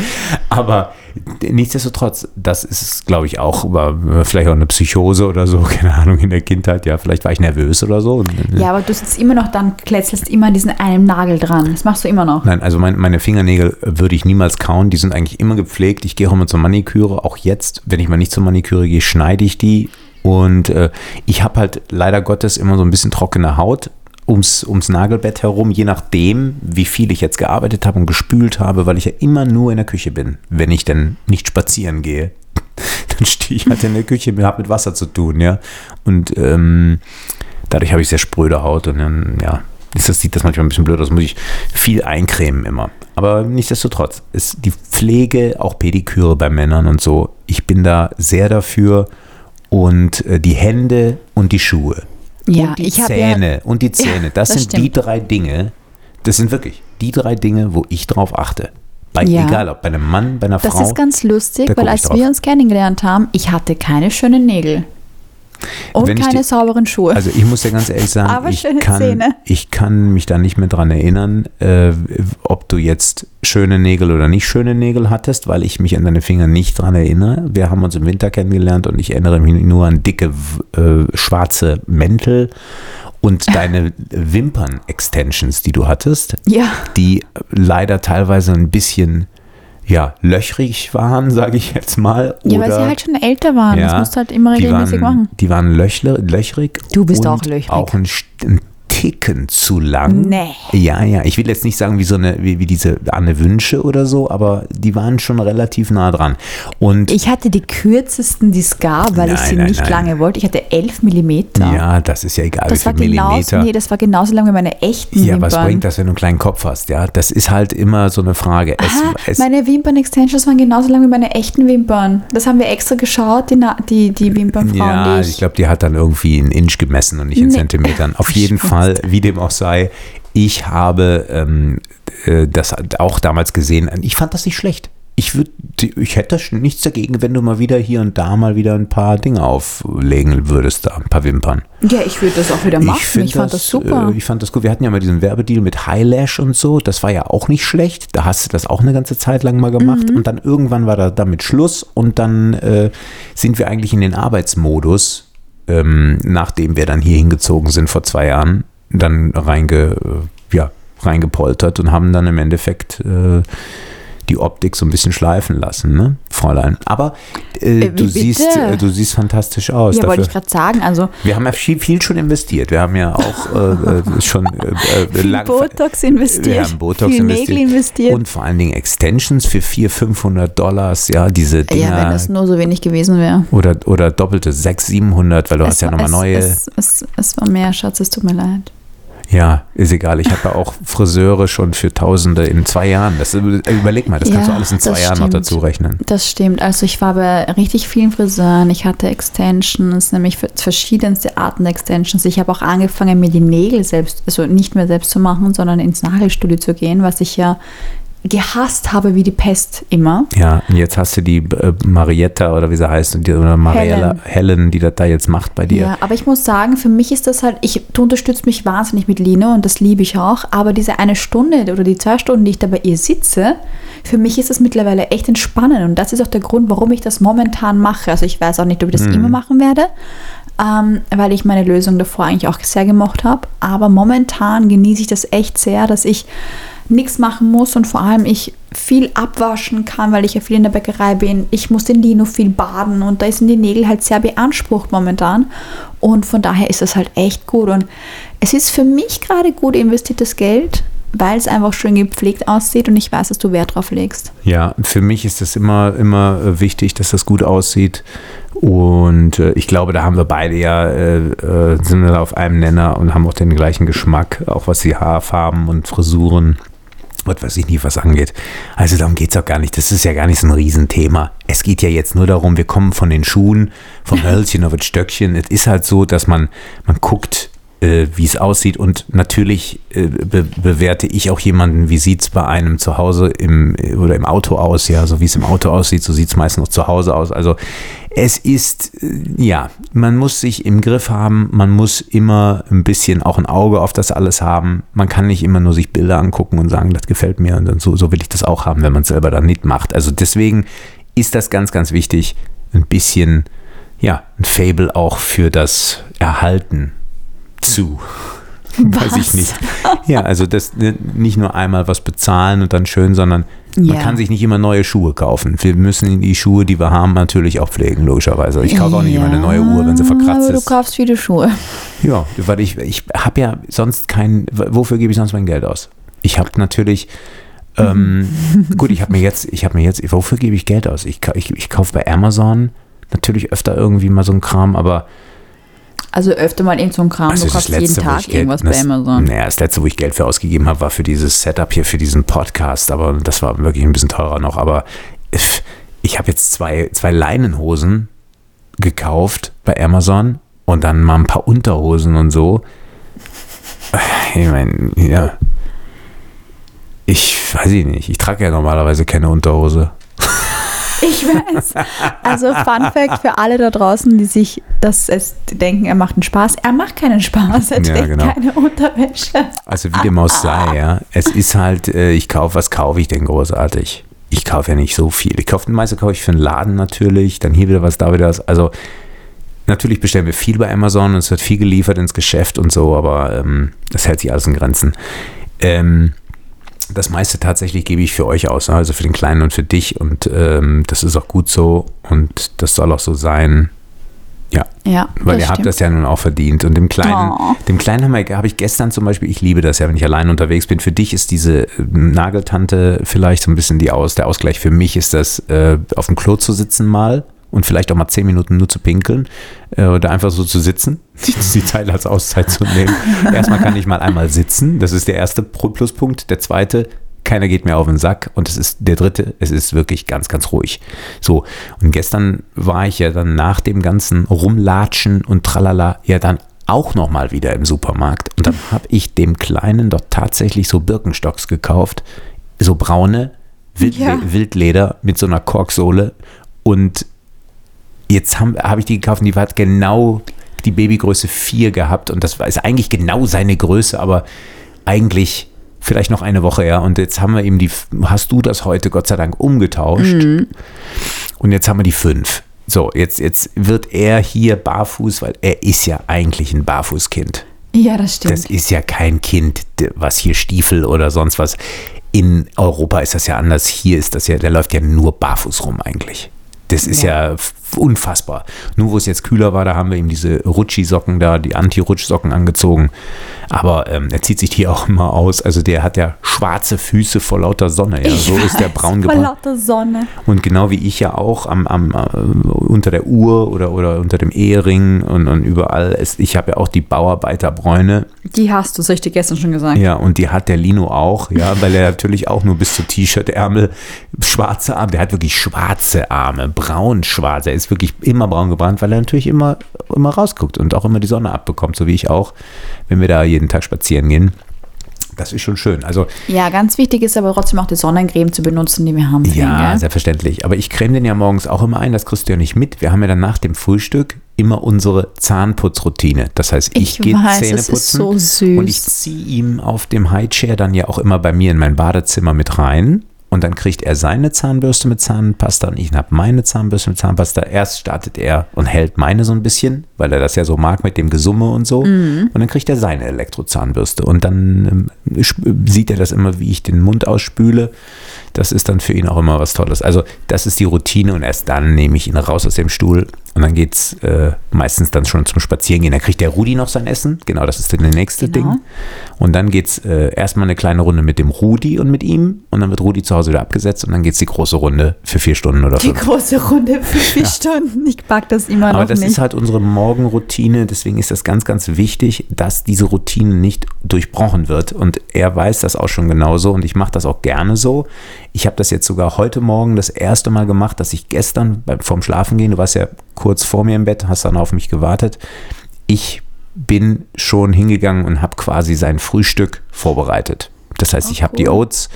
Aber nichtsdestotrotz, das ist, glaube ich, auch, war vielleicht auch eine Psychose oder so, keine Ahnung, in der Kindheit. Ja, vielleicht war ich nervös oder so. Äh, Ja, aber du sitzt immer noch dann, kletzelst immer an diesen einen Nagel dran. Das machst du immer noch. Nein, also mein, meine Fingernägel würde ich niemals kauen. Die sind eigentlich immer gepflegt. Ich gehe auch immer zur Maniküre. Auch jetzt, wenn ich mal nicht zur Maniküre gehe, schneide ich die. Und äh, ich habe halt leider Gottes immer so ein bisschen trockene Haut ums, ums Nagelbett herum, je nachdem, wie viel ich jetzt gearbeitet habe und gespült habe, weil ich ja immer nur in der Küche bin, wenn ich denn nicht spazieren gehe. Dann stehe ich halt in der Küche, habe mit Wasser zu tun, ja. Und ähm, dadurch habe ich sehr spröde Haut und dann, ja, ist das, sieht das manchmal ein bisschen blöd aus, muss ich viel eincremen immer. Aber nichtsdestotrotz, ist die Pflege, auch Pediküre bei Männern und so, ich bin da sehr dafür und äh, die Hände und die Schuhe. Ja, und die Zähne und die Zähne, das, das sind die stimmt. drei Dinge, das sind wirklich die drei Dinge, wo ich drauf achte. Bei, Ja. Egal, ob bei einem Mann, bei einer Das Frau. ist ganz lustig, weil als wir uns kennengelernt haben, ich hatte keine schönen Nägel. Und Wenn keine die- sauberen Schuhe. Also ich muss ja ganz ehrlich sagen, Aber ich, kann, ich kann mich da nicht mehr dran erinnern, äh, ob du jetzt schöne Nägel oder nicht schöne Nägel hattest, weil ich mich an deine Finger nicht dran erinnere. Wir haben uns im Winter kennengelernt und ich erinnere mich nur an dicke äh, schwarze Mäntel und deine Wimpern-Extensions, die du hattest, ja. die leider teilweise ein bisschen ja, löchrig waren, sage ich jetzt mal. ja, weil sie halt schon älter waren. Das ja, musst du halt immer regelmäßig waren, machen. Die waren löchle, löchrig. Du bist und auch löchrig. Auch ein, ein Ticken zu lang. Nee. Ja, ja. Ich will jetzt nicht sagen wie so eine, wie, wie diese Anne Wünsche oder so, aber die waren schon relativ nah dran. Und Ich hatte die kürzesten, die es gab, weil ich Nein, sie nein, nicht nein. lange wollte. Ich hatte 11 Millimeter. ja, das ist ja egal, das wie war viel genauso, Millimeter. nee, das war genauso lang wie meine echten ja, Wimpern. was bringt das, wenn du einen kleinen Kopf hast? Ja, das ist halt immer so eine Frage. Es, Aha, es, meine Wimpern-Extensions waren genauso lang wie meine echten Wimpern. Das haben wir extra geschaut, die, Na- die, die Wimpernfrauen, Ja, ich ich... glaube, die hat dann irgendwie in Inch gemessen und nicht in Nee. Zentimetern. Auf jeden Spaß. Wie dem auch sei, ich habe ähm, äh, das auch damals gesehen. Ich fand das nicht schlecht. ich würde, ich hätte nichts dagegen, wenn du mal wieder hier und da mal wieder ein paar Dinge auflegen würdest, da ein paar Wimpern. Ja, ich würde das auch wieder machen. Ich, find fand das, super. Äh, ich fand das gut. Wir hatten ja mal diesen Werbedeal mit Highlash und so. Das war ja auch nicht schlecht. Da hast du das auch eine ganze Zeit lang mal gemacht. Und dann irgendwann war da damit Schluss. Und dann äh, sind wir eigentlich in den Arbeitsmodus, ähm, nachdem wir dann hier hingezogen sind vor zwei Jahren, dann reinge, ja, reingepoltert und haben dann im Endeffekt äh, die Optik so ein bisschen schleifen lassen, ne, Fräulein. Aber äh, Äh, du, siehst, äh, du siehst fantastisch aus. ja, wollte Dafür- ich gerade sagen. Also wir haben ja viel, viel schon investiert. Wir haben ja auch äh, äh, schon äh, viel lang- Botox investiert, wir haben Botox viel investiert. Nägel investiert. Und vor allen Dingen Extensions für 400, 500 Dollars. Ja, diese Dinger. ja, wenn das nur so wenig gewesen wäre. oder, oder doppelte 600, 700, weil du hast ja nochmal neue. Es, es, es war mehr, Schatz, es tut mir leid. Ja, ist egal. Ich habe ja auch Friseure schon für Tausende in zwei Jahren. Das, überleg mal, das kannst du Ja, alles in zwei Jahren noch dazu rechnen. Das stimmt. Also ich war bei richtig vielen Friseuren. Ich hatte Extensions, nämlich verschiedenste Arten der Extensions. Ich habe auch angefangen, mir die Nägel selbst, also nicht mehr selbst zu machen, sondern ins Nagelstudio zu gehen, was ich ja gehasst habe wie die Pest immer. Ja, und jetzt hast du die äh, Marietta oder wie sie heißt, und die, oder Mariella Helen. die das da jetzt macht bei dir. Ja, aber ich muss sagen, für mich ist das halt, ich, du unterstützt mich wahnsinnig mit Lino und das liebe ich auch, aber diese eine Stunde oder die zwei Stunden, die ich da bei ihr sitze, für mich ist das mittlerweile echt entspannend und das ist auch der Grund, warum ich das momentan mache. Also ich weiß auch nicht, ob ich das immer machen werde, ähm, weil ich meine Lösung davor eigentlich auch sehr gemocht habe, aber momentan genieße ich das echt sehr, dass ich nichts machen muss und vor allem ich viel abwaschen kann, weil ich ja viel in der Bäckerei bin. Ich muss den Lino viel baden und da sind die Nägel halt sehr beansprucht momentan und von daher ist das halt echt gut und es ist für mich gerade gut investiertes Geld, weil es einfach schön gepflegt aussieht und ich weiß, dass du Wert drauf legst. Ja, für mich ist es immer, immer äh, wichtig, dass das gut aussieht. Und äh, ich glaube, da haben wir beide ja, äh, äh, sind wir auf einem Nenner und haben auch den gleichen Geschmack, auch was die Haarfarben und Frisuren, was weiß ich nicht, was angeht. Also darum geht es auch gar nicht. Das ist ja gar nicht so ein Riesenthema. Es geht ja jetzt nur darum, wir kommen von den Schuhen, vom Hölzchen auf das Stöckchen. Es ist halt so, dass man, man guckt, äh, wie es aussieht. Und natürlich äh, be bewerte ich auch jemanden, wie sieht es bei einem zu Hause im, oder im Auto aus. Ja, so wie es im Auto aussieht, so sieht es meistens noch zu Hause aus. Also es ist, äh, ja, man muss sich im Griff haben, man muss immer ein bisschen auch ein Auge auf das alles haben. Man kann nicht immer nur sich Bilder angucken und sagen, das gefällt mir und dann so, so will ich das auch haben, wenn man es selber dann nicht macht. Also deswegen ist das ganz, ganz wichtig, ein bisschen, ja, ein Fable auch für das Erhalten zu. Weiß ich Was? nicht. Ja, also das ne, nicht nur einmal was bezahlen und dann schön, sondern man Ja. kann sich nicht immer neue Schuhe kaufen. Wir müssen die Schuhe, die wir haben, natürlich auch pflegen, logischerweise. Ich kaufe auch nicht immer eine neue Uhr, wenn sie verkratzt aber du ist. kaufst viele Schuhe. Ja, weil ich, ich habe ja sonst kein, wofür gebe ich sonst mein Geld aus? Ich habe natürlich, ähm, gut, ich habe mir jetzt, ich habe mir jetzt, wofür gebe ich Geld aus? Ich, ich, ich kaufe bei Amazon natürlich öfter irgendwie mal so ein Kram, aber Also öfter mal irgend so ein Kram, also du kaufst jeden wo Tag Geld, irgendwas bei das, Amazon. Naja, das letzte, wo ich Geld für ausgegeben habe, war für dieses Setup hier, für diesen Podcast, aber das war wirklich ein bisschen teurer noch, aber ich, ich habe jetzt zwei, zwei Leinenhosen gekauft bei Amazon und dann mal ein paar Unterhosen und so. Ich meine, ja. Ich weiß ich nicht. Ich trage ja normalerweise keine Unterhose. Ich weiß. Also Fun Fact für alle da draußen, die sich das es denken, er macht einen Spaß. Er macht keinen Spaß, er Ja, trägt genau. keine Unterwäsche. Also wie dem auch sei, ja. Es ist halt, äh, ich kaufe, was kaufe ich denn großartig? Ich kaufe ja nicht so viel. Ich kaufe, meiste kaufe ich für einen Laden natürlich, dann hier wieder was, da wieder was. Also natürlich bestellen wir viel bei Amazon und es wird viel geliefert ins Geschäft und so, aber ähm, das hält sich alles in Grenzen. Ähm, das meiste tatsächlich gebe ich für euch aus, ne? also für den Kleinen und für dich und ähm, das ist auch gut so und das soll auch so sein. Ja, Ja, weil ihr habt stimmt. das ja nun auch verdient. Und dem Kleinen, Oh. dem Kleinen habe hab ich gestern zum Beispiel, ich liebe das ja, wenn ich allein unterwegs bin. Für dich ist diese äh, Nageltante vielleicht so ein bisschen die Aus, der Ausgleich. Für mich ist das, äh, auf dem Klo zu sitzen mal und vielleicht auch mal zehn Minuten nur zu pinkeln äh, oder einfach so zu sitzen, die, die Zeit als Auszeit zu nehmen. Erstmal kann ich mal einmal sitzen, das ist der erste Pro- Pluspunkt. Der zweite, keiner geht mir auf den Sack und es ist der dritte, es ist wirklich ganz, ganz ruhig. So, und gestern war ich ja dann nach dem ganzen Rumlatschen und Tralala ja dann auch nochmal wieder im Supermarkt und dann habe ich dem Kleinen dort tatsächlich so Birkenstocks gekauft, so braune, Wild, Ja. Wildleder mit so einer Korksohle. Und jetzt habe hab ich die gekauft und die hat genau die Babygröße 4 gehabt. Und das ist eigentlich genau seine Größe, aber eigentlich vielleicht noch eine Woche her. Und jetzt haben wir eben die, hast du das heute Gott sei Dank umgetauscht. Und jetzt haben wir die 5. So, jetzt, jetzt wird er hier barfuß, weil er ist ja eigentlich ein Barfußkind. Ja, das stimmt. Das ist ja kein Kind, was hier Stiefel oder sonst was. In Europa ist das ja anders. Hier ist das ja, der läuft ja nur barfuß rum eigentlich. Das ist ja, f- unfassbar. Nur wo es jetzt kühler war, da haben wir ihm diese Rutschi-Socken da, die Anti-Rutsch-Socken angezogen. Aber ähm, er zieht sich die auch immer aus. Also der hat ja schwarze Füße vor lauter Sonne. Ja, so ist der braun Vor gebrannt. lauter Sonne. Und genau wie ich ja auch am, am, äh, unter der Uhr oder, oder unter dem Ehering und, und überall, ist, ich habe ja auch die Bauarbeiterbräune. Die hast du, das ich dir gestern schon gesagt. Ja, und die hat der Lino auch, ja, weil er natürlich auch nur bis zu T-Shirt-Ärmel schwarze Arme, der hat wirklich schwarze Arme, braun-schwarz. Er ist wirklich immer braun gebrannt, weil er natürlich immer, immer rausguckt und auch immer die Sonne abbekommt, so wie ich auch, wenn wir da jeden Tag spazieren gehen. Das ist schon schön. Also Ja, ganz wichtig ist aber trotzdem auch die Sonnencreme zu benutzen, die wir haben. Ja, gell? selbstverständlich. Aber ich creme den ja morgens auch immer ein, das kriegst du ja nicht mit. Wir haben ja dann nach dem Frühstück immer unsere Zahnputzroutine. Das heißt, ich, Ich gehe Zähne putzen so und ich ziehe ihm auf dem Highchair dann ja auch immer bei mir in mein Badezimmer mit rein. Und dann kriegt er seine Zahnbürste mit Zahnpasta und ich habe meine Zahnbürste mit Zahnpasta. Erst startet er und hält meine so ein bisschen, weil er das ja so mag mit dem Gesumme und so. Mhm. Und dann kriegt er seine Elektrozahnbürste. Und dann ähm, sieht er das immer, wie ich den Mund ausspüle. Das ist dann für ihn auch immer was Tolles. Also das ist die Routine und erst dann nehme ich ihn raus aus dem Stuhl und dann geht es äh, meistens dann schon zum Spazierengehen. Da kriegt der Rudi noch sein Essen. Genau, das ist dann das nächste Genau. Ding. Und dann geht es äh, erstmal eine kleine Runde mit dem Rudi und mit ihm und dann wird Rudi zu Hause wieder abgesetzt und dann geht es die große Runde für vier Stunden oder Die fünf. große Runde für vier Stunden. Ich pack das immer Aber noch das nicht. ist halt unsere Morgenroutine, deswegen ist das ganz, ganz wichtig, dass diese Routine nicht durchbrochen wird. Und er weiß das auch schon genauso und ich mache das auch gerne so. Ich habe das jetzt sogar heute Morgen das erste Mal gemacht, dass ich gestern beim, vorm Schlafengehen, du warst ja kurz vor mir im Bett, hast dann auf mich gewartet. Ich bin schon hingegangen und habe quasi sein Frühstück vorbereitet. Das heißt, ich habe die Oats,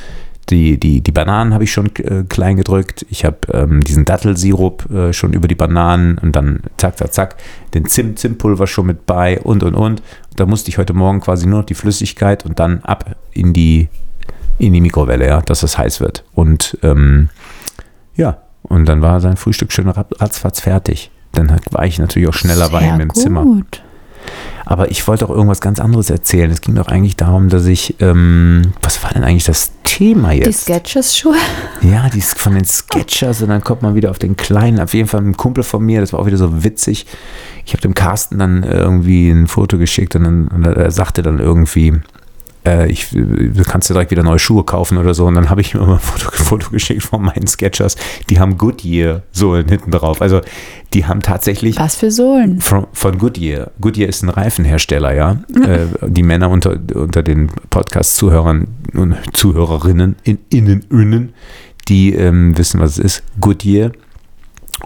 die, die, die Bananen habe ich schon äh, klein gedrückt. Ich habe ähm, diesen Dattelsirup äh, schon über die Bananen und dann zack, zack, zack, den Zimt, Zimtpulver schon mit bei und und und. Da musste ich heute Morgen quasi nur noch die Flüssigkeit und dann ab in die, in die Mikrowelle, ja, dass es heiß wird. Und ähm, ja, und dann war sein Frühstück schon rat- ratzfatz fertig. Dann war ich natürlich auch schneller bei Sehr ihm im Zimmer. gut. Aber ich wollte auch irgendwas ganz anderes erzählen. Es ging doch eigentlich darum, dass ich, ähm, was war denn eigentlich das Thema Die jetzt? Sketchers-Schuhe. Ja, die von den Sketchers und dann kommt man wieder auf den kleinen. Auf jeden Fall ein Kumpel von mir, das war auch wieder so witzig. Ich habe dem Carsten dann irgendwie ein Foto geschickt und, dann, und er sagte dann irgendwie, äh, ich, du kannst dir direkt wieder neue Schuhe kaufen oder so. Und dann habe ich ihm immer ein Foto, Foto geschickt von meinen Sketchers. Die haben Goodyear Sohlen hinten drauf. Also die haben tatsächlich Was für Sohlen? von, von Goodyear. Goodyear ist ein Reifenhersteller, ja. Äh, die Männer unter, unter den Podcast-Zuhörern und Zuhörerinnen, in, innen, innen, die ähm, wissen, was es ist. Goodyear.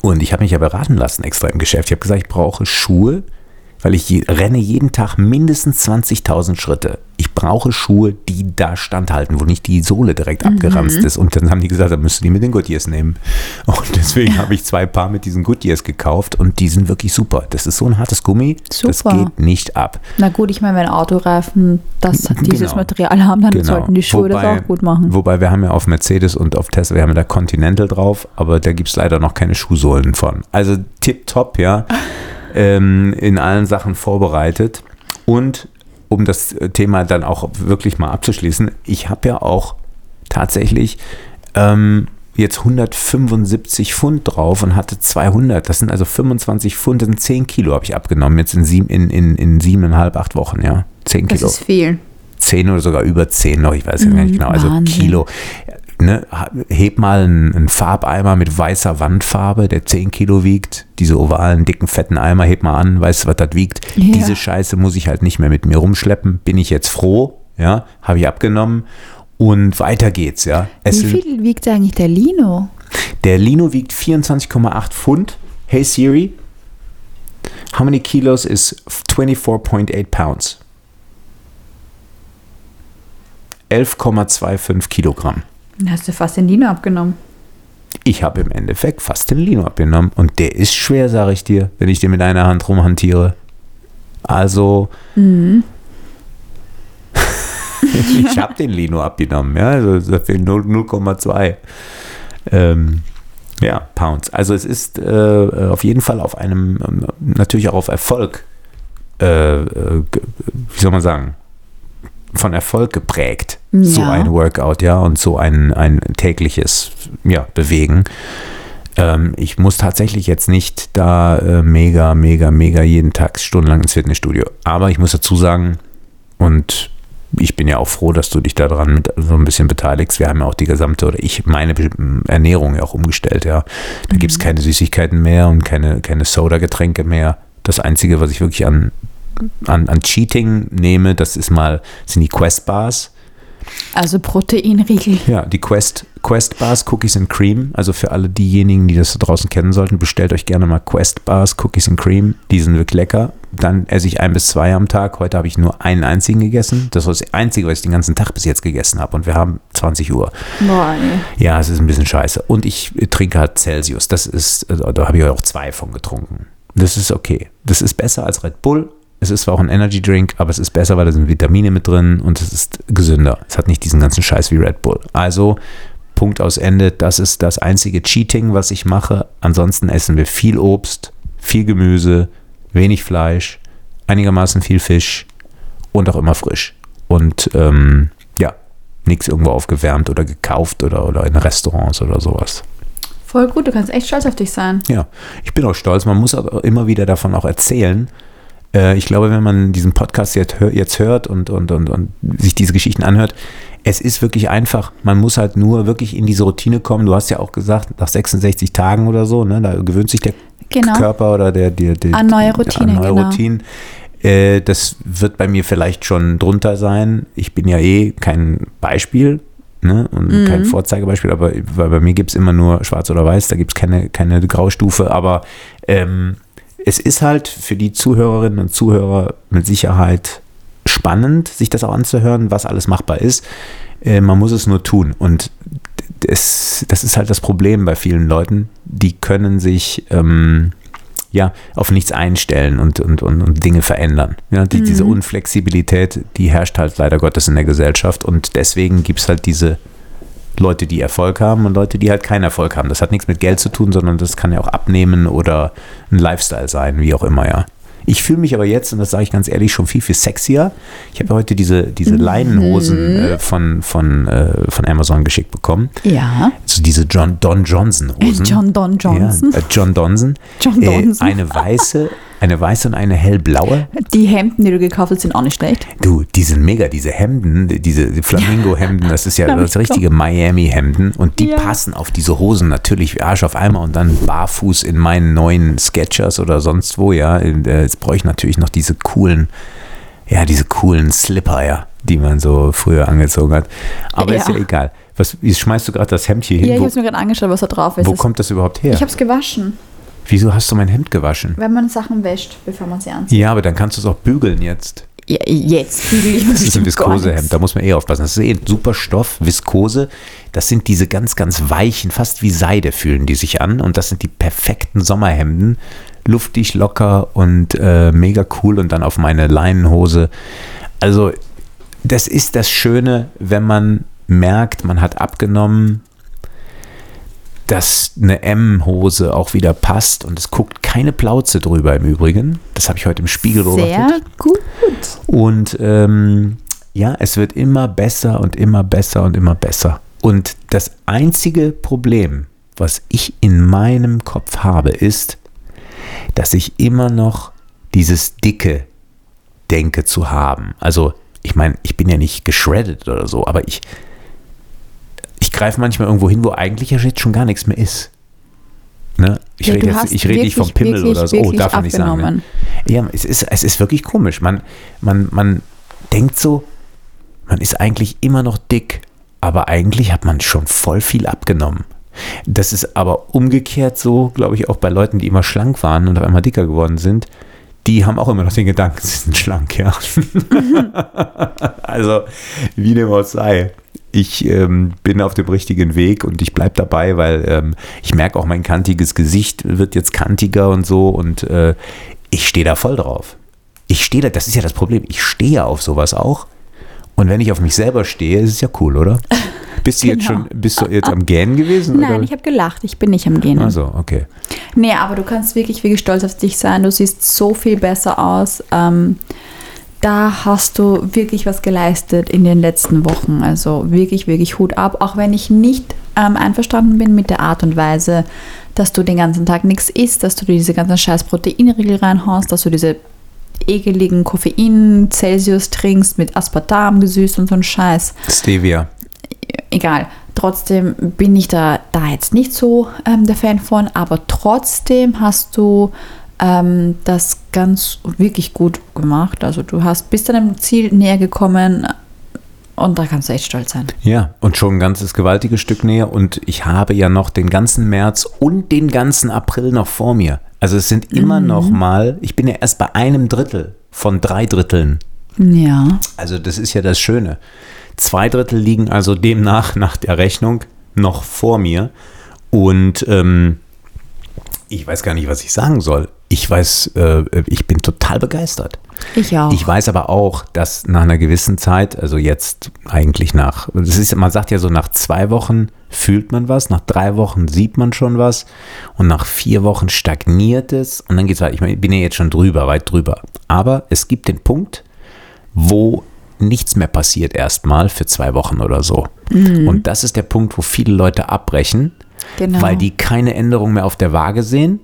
Und ich habe mich ja beraten lassen extra im Geschäft. Ich habe gesagt, ich brauche Schuhe, weil ich renne jeden Tag mindestens 20.000 Schritte. Ich brauche Schuhe, die da standhalten, wo nicht die Sohle direkt abgeranzt ist. Und dann haben die gesagt, dann müsst du die mit den Goodyears nehmen. Und deswegen habe ich zwei Paar mit diesen Goodyears gekauft und die sind wirklich super. Das ist so ein hartes Gummi, das Super. geht nicht ab. Na gut, ich meine, wenn Autoreifen das, dieses Genau. Material haben, dann sollten die Schuhe das auch gut machen. Wobei wir haben ja auf Mercedes und auf Tesla, wir haben ja da Continental drauf, aber da gibt es leider noch keine Schuhsohlen von. Also tipptopp, ja. Ähm, in allen Sachen vorbereitet. Und um das Thema dann auch wirklich mal abzuschließen, ich habe ja auch tatsächlich ähm, jetzt 175 Pfund drauf und hatte 200. Das sind also 25 Pfund, das sind 10 Kilo habe ich abgenommen, jetzt in, sieben, in, in, in siebeneinhalb, acht Wochen, ja. 10 das Kilo. ist viel. 10 oder sogar über 10 noch, ich weiß ja gar nicht genau, also Wahnsinn. Kilo. Ne, heb mal einen, einen Farbeimer mit weißer Wandfarbe, der 10 Kilo wiegt. Diese ovalen, dicken, fetten Eimer, heb mal an, weißt du, was das wiegt. Ja. Diese Scheiße muss ich halt nicht mehr mit mir rumschleppen. Bin ich jetzt froh, ja, habe ich abgenommen. Und weiter geht's, ja. Es Wie viel wiegt eigentlich der Lino? der Lino wiegt 24,8 Pfund. Hey Siri, how many kilos is 24.8 pounds? 11,25 Kilogramm. Dann hast du fast den Lino abgenommen. Ich habe im Endeffekt fast den Lino abgenommen und der ist schwer, sage ich dir, wenn ich den mit einer Hand rumhantiere. Also, ich habe den Lino abgenommen, ja, also das fehlen 0 0,2 ähm, ja, Pounds. Also es ist äh, auf jeden Fall auf einem, ähm, natürlich auch auf Erfolg, äh, äh, wie soll man sagen, von Erfolg geprägt, so Ja. ein Workout, ja, und so ein, ein tägliches ja, Bewegen. Ähm, ich muss tatsächlich jetzt nicht da äh, mega, mega, mega jeden Tag stundenlang ins Fitnessstudio. Aber ich muss dazu sagen, und ich bin ja auch froh, dass du dich daran mit so ein bisschen beteiligst. Wir haben ja auch die gesamte, oder ich meine Ernährung ja auch umgestellt, ja. Da gibt es keine Süßigkeiten mehr und keine, keine Soda-Getränke mehr. Das Einzige, was ich wirklich an, an, an Cheating nehme, das ist mal, sind die Quest Bars. Also Proteinriegel. Ja, die Quest, Quest Bars, Cookies and Cream. Also für alle diejenigen, die das da draußen kennen sollten, bestellt euch gerne mal Quest Bars, Cookies and Cream. Die sind wirklich lecker. Dann esse ich ein bis zwei am Tag. Heute habe ich nur einen einzigen gegessen. Das war das Einzige, was ich den ganzen Tag bis jetzt gegessen habe. Und wir haben 20 Uhr. Boah, ey. Ja, es ist ein bisschen scheiße. Und ich trinke halt Celsius. Das ist, also da habe ich auch zwei von getrunken. Das ist okay. Das ist besser als Red Bull. Es ist zwar auch ein Energy Drink, aber es ist besser, weil da sind Vitamine mit drin und es ist gesünder. Es hat nicht diesen ganzen Scheiß wie Red Bull. Also, Punkt aus Ende. Das ist das einzige Cheating, was ich mache. Ansonsten essen wir viel Obst, viel Gemüse, wenig Fleisch, einigermaßen viel Fisch und auch immer frisch. Und ähm, ja, nichts irgendwo aufgewärmt oder gekauft oder, oder in Restaurants oder sowas. Voll gut, du kannst echt stolz auf dich sein. Ja, ich bin auch stolz. Man muss aber immer wieder davon auch erzählen. Äh, ich glaube, wenn man diesen Podcast jetzt, hör, jetzt hört und, und, und, und sich diese Geschichten anhört, es ist wirklich einfach. Man muss halt nur wirklich in diese Routine kommen. Du hast ja auch gesagt, nach 66 Tagen oder so, ne, da gewöhnt sich der Genau. Körper oder der, der, der An neue Routine, an neue genau. Routinen. Äh, das wird bei mir vielleicht schon drunter sein. Ich bin ja eh kein Beispiel ne? und Mhm. kein Vorzeigebeispiel, aber weil bei mir gibt es immer nur schwarz oder weiß, da gibt es keine, keine Graustufe, aber ähm, es ist halt für die Zuhörerinnen und Zuhörer mit Sicherheit spannend, sich das auch anzuhören, was alles machbar ist. Äh, man muss es nur tun und das, das ist halt das Problem bei vielen Leuten. Die können sich ähm, ja auf nichts einstellen und, und, und, und Dinge verändern. Ja, die, Diese Unflexibilität, die herrscht halt leider Gottes in der Gesellschaft und deswegen gibt es halt diese Leute, die Erfolg haben und Leute, die halt keinen Erfolg haben. Das hat nichts mit Geld zu tun, sondern das kann ja auch abnehmen oder ein Lifestyle sein, wie auch immer, ja. Ich fühle mich aber jetzt, und das sage ich ganz ehrlich, schon viel, viel sexier. Ich habe heute diese, diese Leinenhosen äh, von, von, äh, von Amazon geschickt bekommen. Ja. So diese John, Don Johnson Hosen. John Don Johnson. Ja, äh, John Donson. John Äh, Donson. eine weiße, eine weiße und eine hellblaue. Die Hemden, die du gekauft hast, sind auch nicht schlecht. Du, die sind mega, diese Hemden, diese Flamingo-Hemden, das ist ja das richtige Miami-Hemden und die Ja. passen auf diese Hosen natürlich wie Arsch auf einmal und dann barfuß in meinen neuen Sketchers oder sonst wo, ja. Äh, Jetzt brauche ich natürlich noch diese coolen, ja, diese coolen Slipper, ja, die man so früher angezogen hat. Aber ist ja Ja. egal. Was, wie schmeißt du gerade das Hemd hier hin? Ja, ich habe es mir gerade angeschaut, was da drauf ist. wo kommt das überhaupt her? ich habe es gewaschen, Wieso hast du mein Hemd gewaschen? wenn man Sachen wäscht, bevor man sie anzieht. Ja, aber dann kannst du es auch bügeln jetzt. Ja, jetzt bügel ich Das ist ein Viskosehemd, da muss man eh aufpassen. Das ist eh ein super Stoff, Viskose. Das sind diese ganz, ganz weichen, fast wie Seide fühlen die sich an. Und das sind die perfekten Sommerhemden. Luftig, locker und äh, mega cool. Und dann auf meine Leinenhose. Also, das ist das Schöne, wenn man merkt, man hat abgenommen, dass eine M-Hose auch wieder passt und es guckt keine Plauze drüber im Übrigen. Das habe ich heute im Spiegel beobachtet. Sehr gut. Und ähm, ja, es wird immer besser und immer besser und immer besser. Und das einzige Problem, was ich in meinem Kopf habe, ist, dass ich immer noch dieses dicke denke zu haben. Also, ich meine, ich bin ja nicht geschreddet oder so, aber ich, ich greife manchmal irgendwo hin, wo eigentlich ja jetzt schon gar nichts mehr ist. Ne? Ich Ja, rede jetzt, ich rede nicht vom wirklich, Pimmel wirklich, oder so. Oh, wirklich darf man nicht sagen. Ne? Ja, es ist, es ist wirklich komisch. Man, man, man denkt so, man ist eigentlich immer noch dick, aber eigentlich hat man schon voll viel abgenommen. Das ist aber umgekehrt so, glaube ich, auch bei Leuten, die immer schlank waren und auf einmal dicker geworden sind. Die haben auch immer noch den Gedanken, sie sind schlank, ja. also, wie dem auch sei. Ich ähm, bin auf dem richtigen Weg und ich bleibe dabei, weil ähm, ich merke auch, mein kantiges Gesicht wird jetzt kantiger und so und äh, ich stehe da voll drauf. Ich stehe da, das ist ja das Problem, ich stehe auf sowas auch. Und wenn ich auf mich selber stehe, ist es ja cool, oder? Bist du jetzt Genau. schon, bist du jetzt am Gähnen gewesen? Nein, oder? ich habe gelacht. Ich bin nicht am Gehen. Also, okay. Nee, aber du kannst wirklich, wirklich stolz auf dich sein. Du siehst so viel besser aus. Ähm, da hast du wirklich was geleistet in den letzten Wochen. Also wirklich, wirklich Hut ab. Auch wenn ich nicht ähm, einverstanden bin mit der Art und Weise, dass du den ganzen Tag nichts isst, dass du diese ganzen scheiß Proteinriegel reinhaust, dass du diese ekeligen Koffein-Celsius trinkst mit Aspartam gesüßt und so ein Scheiß Stevia. egal. Trotzdem bin ich da, da jetzt nicht so ähm, der Fan von, aber trotzdem hast du ähm, das ganz wirklich gut gemacht. Also du hast bis deinem Ziel näher gekommen und da kannst du echt stolz sein. Ja, und schon ein ganzes gewaltiges Stück näher. Und ich habe ja noch den ganzen März und den ganzen April noch vor mir. Also es sind immer noch mal, ich bin ja erst bei einem Drittel von drei Dritteln. Ja. Also das ist ja das Schöne. Zwei Drittel liegen also demnach nach der Rechnung noch vor mir. Und ähm, ich weiß gar nicht, was ich sagen soll. Ich weiß, äh, ich bin total begeistert. Ich auch. Ich weiß aber auch, dass nach einer gewissen Zeit, also jetzt eigentlich nach, das ist, man sagt ja so, nach zwei Wochen fühlt man was, nach drei Wochen sieht man schon was und nach vier Wochen stagniert es und dann geht es weiter. Ich meine, ich bin ja jetzt schon drüber, weit drüber. Aber es gibt den Punkt, wo nichts mehr passiert erstmal für zwei Wochen oder so. Und das ist der Punkt, wo viele Leute abbrechen, Genau. weil die keine Änderung mehr auf der Waage sehen,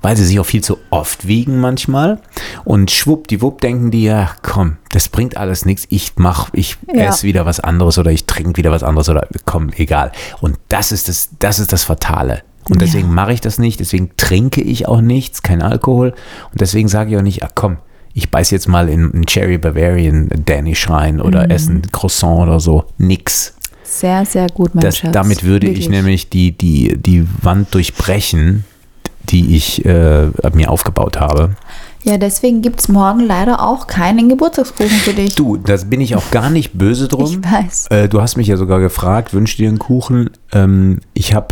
weil sie sich auch viel zu oft wiegen manchmal und schwuppdiwupp denken die, ja komm, das bringt alles nichts, ich mach, ich Ja. esse wieder was anderes oder ich trinke wieder was anderes oder komm, egal. Und das ist das, das ist das Fatale. Und Ja. deswegen mache ich das nicht, deswegen trinke ich auch nichts, kein Alkohol und deswegen sage ich auch nicht, ach komm, ich beiß jetzt mal in einen Cherry Bavarian Danish rein oder Mhm. esse ein Croissant oder so. Nix. Sehr, sehr gut, mein Das, Schatz. damit würde ich Wirklich. nämlich die, die, die Wand durchbrechen, die ich äh, mir aufgebaut habe. Ja, deswegen gibt es morgen leider auch keinen Geburtstagskuchen für dich. Du, das bin ich auch gar nicht böse drum. Ich weiß. Äh, du hast mich ja sogar gefragt, wünsch dir einen Kuchen? Ähm, ich habe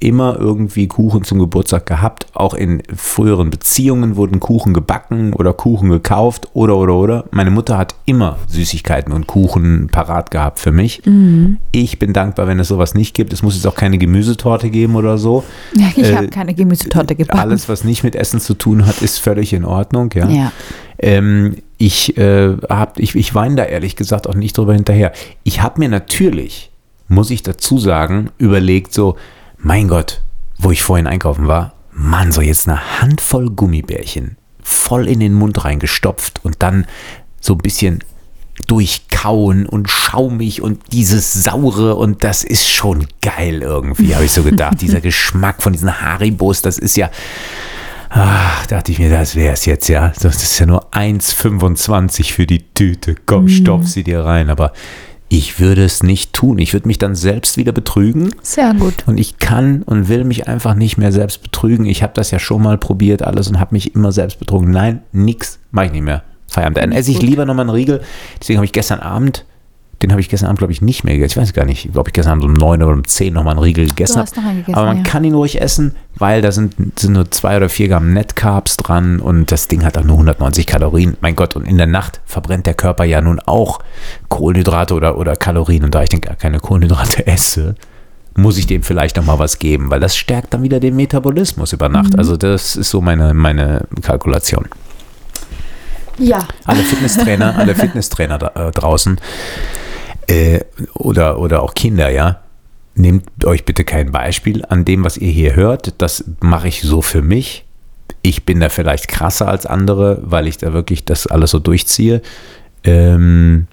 immer irgendwie Kuchen zum Geburtstag gehabt. Auch in früheren Beziehungen wurden Kuchen gebacken oder Kuchen gekauft oder oder oder. Meine Mutter hat immer Süßigkeiten und Kuchen parat gehabt für mich. Mhm. Ich bin dankbar, wenn es sowas nicht gibt. Es muss jetzt auch keine Gemüsetorte geben oder so. Ja, ich Äh, habe keine Gemüsetorte gebacken. Alles, was nicht mit Essen zu tun hat, ist völlig in Ordnung, ja. Ja. Ähm, ich, äh, hab, ich, ich weine da ehrlich gesagt auch nicht drüber hinterher. Ich habe mir natürlich, muss ich dazu sagen, überlegt, so, mein Gott, wo ich vorhin einkaufen war, Mann, so jetzt eine Handvoll Gummibärchen voll in den Mund reingestopft und dann so ein bisschen durchkauen und schaumig und dieses saure und das ist schon geil irgendwie, habe ich so gedacht. Dieser Geschmack von diesen Haribos, das ist ja, Ach, dachte ich mir, das wäre es jetzt, ja. Das ist ja nur 1,25 für die Tüte. Komm, stopf sie dir rein. Aber ich würde es nicht tun. Ich würde mich dann selbst wieder betrügen. Sehr gut. Und ich kann und will mich einfach nicht mehr selbst betrügen. Ich habe das ja schon mal probiert, alles, und habe mich immer selbst betrogen. Nein, nix, mache ich nicht mehr. Feierabend. Dann esse ich lieber nochmal einen Riegel. Deswegen habe ich gestern Abend, den habe ich gestern Abend, glaube ich, nicht mehr gegessen. Ich weiß gar nicht, ob ich gestern Abend um 9 oder um 10 nochmal einen Riegel gegessen hast habe. gegessen, Aber man ja. kann ihn ruhig essen, weil da sind, sind nur 2 oder 4 Gramm Net-Carbs dran und das Ding hat auch nur 190 Kalorien. Mein Gott, und in der Nacht verbrennt der Körper ja nun auch Kohlenhydrate oder, oder Kalorien. Und da ich gar keine Kohlenhydrate esse, muss ich dem vielleicht noch mal was geben, weil das stärkt dann wieder den Metabolismus über Nacht. Also das ist so meine, meine Kalkulation. Ja. Alle Fitnesstrainer, alle Fitnesstrainer da, äh, draußen äh, oder, oder auch Kinder, ja, nehmt euch bitte kein Beispiel an dem, was ihr hier hört. Das mache ich so für mich. Ich bin da vielleicht krasser als andere, weil ich da wirklich das alles so durchziehe. Ähm,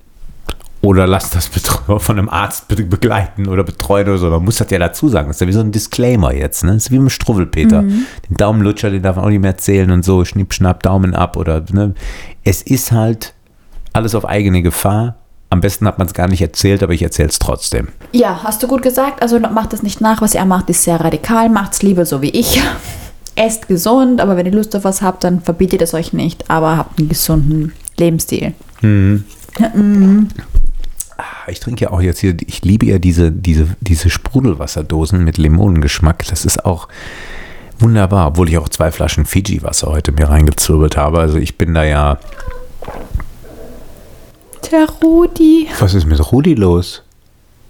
oder lasst das von einem Arzt be- begleiten oder betreuen oder so. Man muss das ja dazu sagen. Das ist ja wie so ein Disclaimer jetzt. Ne? Das ist wie mit Struwwelpeter. Den Daumenlutscher, den darf man auch nicht mehr erzählen und so. Schnipp, schnapp, Daumen ab. Oder, ne? Es ist halt alles auf eigene Gefahr. Am besten hat man es gar nicht erzählt, aber ich erzähle es trotzdem. Ja, hast du gut gesagt. Also macht das nicht nach. Was er macht, ist sehr radikal. Macht's lieber so wie ich. Esst gesund, aber wenn ihr Lust auf was habt, dann verbietet es euch nicht. Aber habt einen gesunden Lebensstil. ich trinke ja auch jetzt hier, ich liebe ja diese, diese, diese Sprudelwasserdosen mit Limonengeschmack. Das ist auch wunderbar, obwohl ich auch zwei Flaschen Fiji-Wasser heute mir reingezirbelt habe. Also ich bin da ja. Der Rudi. Was ist mit Rudi los?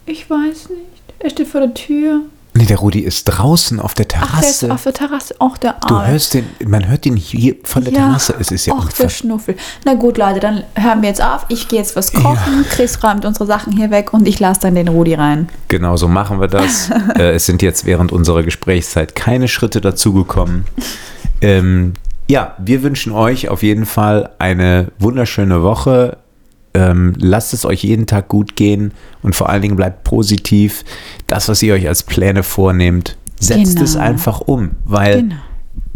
Ich weiß nicht. Er steht vor der Tür. Nee, der Rudi ist draußen auf der Ach, der ist Terrasse. auf der Terrasse. Auch der du Arme. hörst den, man hört den hier von der Terrasse. Es ist ja Och, der. Schnuffel. Na gut, Leute, dann hören wir jetzt auf. Ich gehe jetzt was kochen. Chris räumt unsere Sachen hier weg und ich lasse dann den Rudi rein. Genau so machen wir das. äh, es sind jetzt während unserer Gesprächszeit keine Schritte dazugekommen. Ähm, ja, wir wünschen euch auf jeden Fall eine wunderschöne Woche. Ähm, lasst es euch jeden Tag gut gehen und vor allen Dingen bleibt positiv. Das, was ihr euch als Pläne vornehmt, setzt Genau. es einfach um, weil Genau.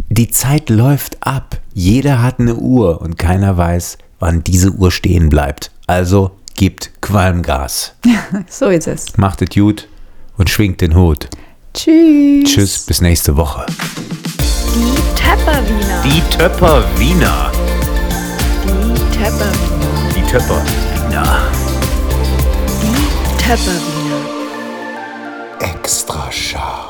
die Zeit läuft ab. Jeder hat eine Uhr und keiner weiß, wann diese Uhr stehen bleibt. Also gebt Qualmgas. So ist es. Macht es gut und schwingt den Hut. Tschüss. Tschüss, bis nächste Woche. Die Tepperwiener. Die Töpper Wiener. Die Tepperwiener. Die Töpper Wiener. Die Tepperwiener. Extra scharf.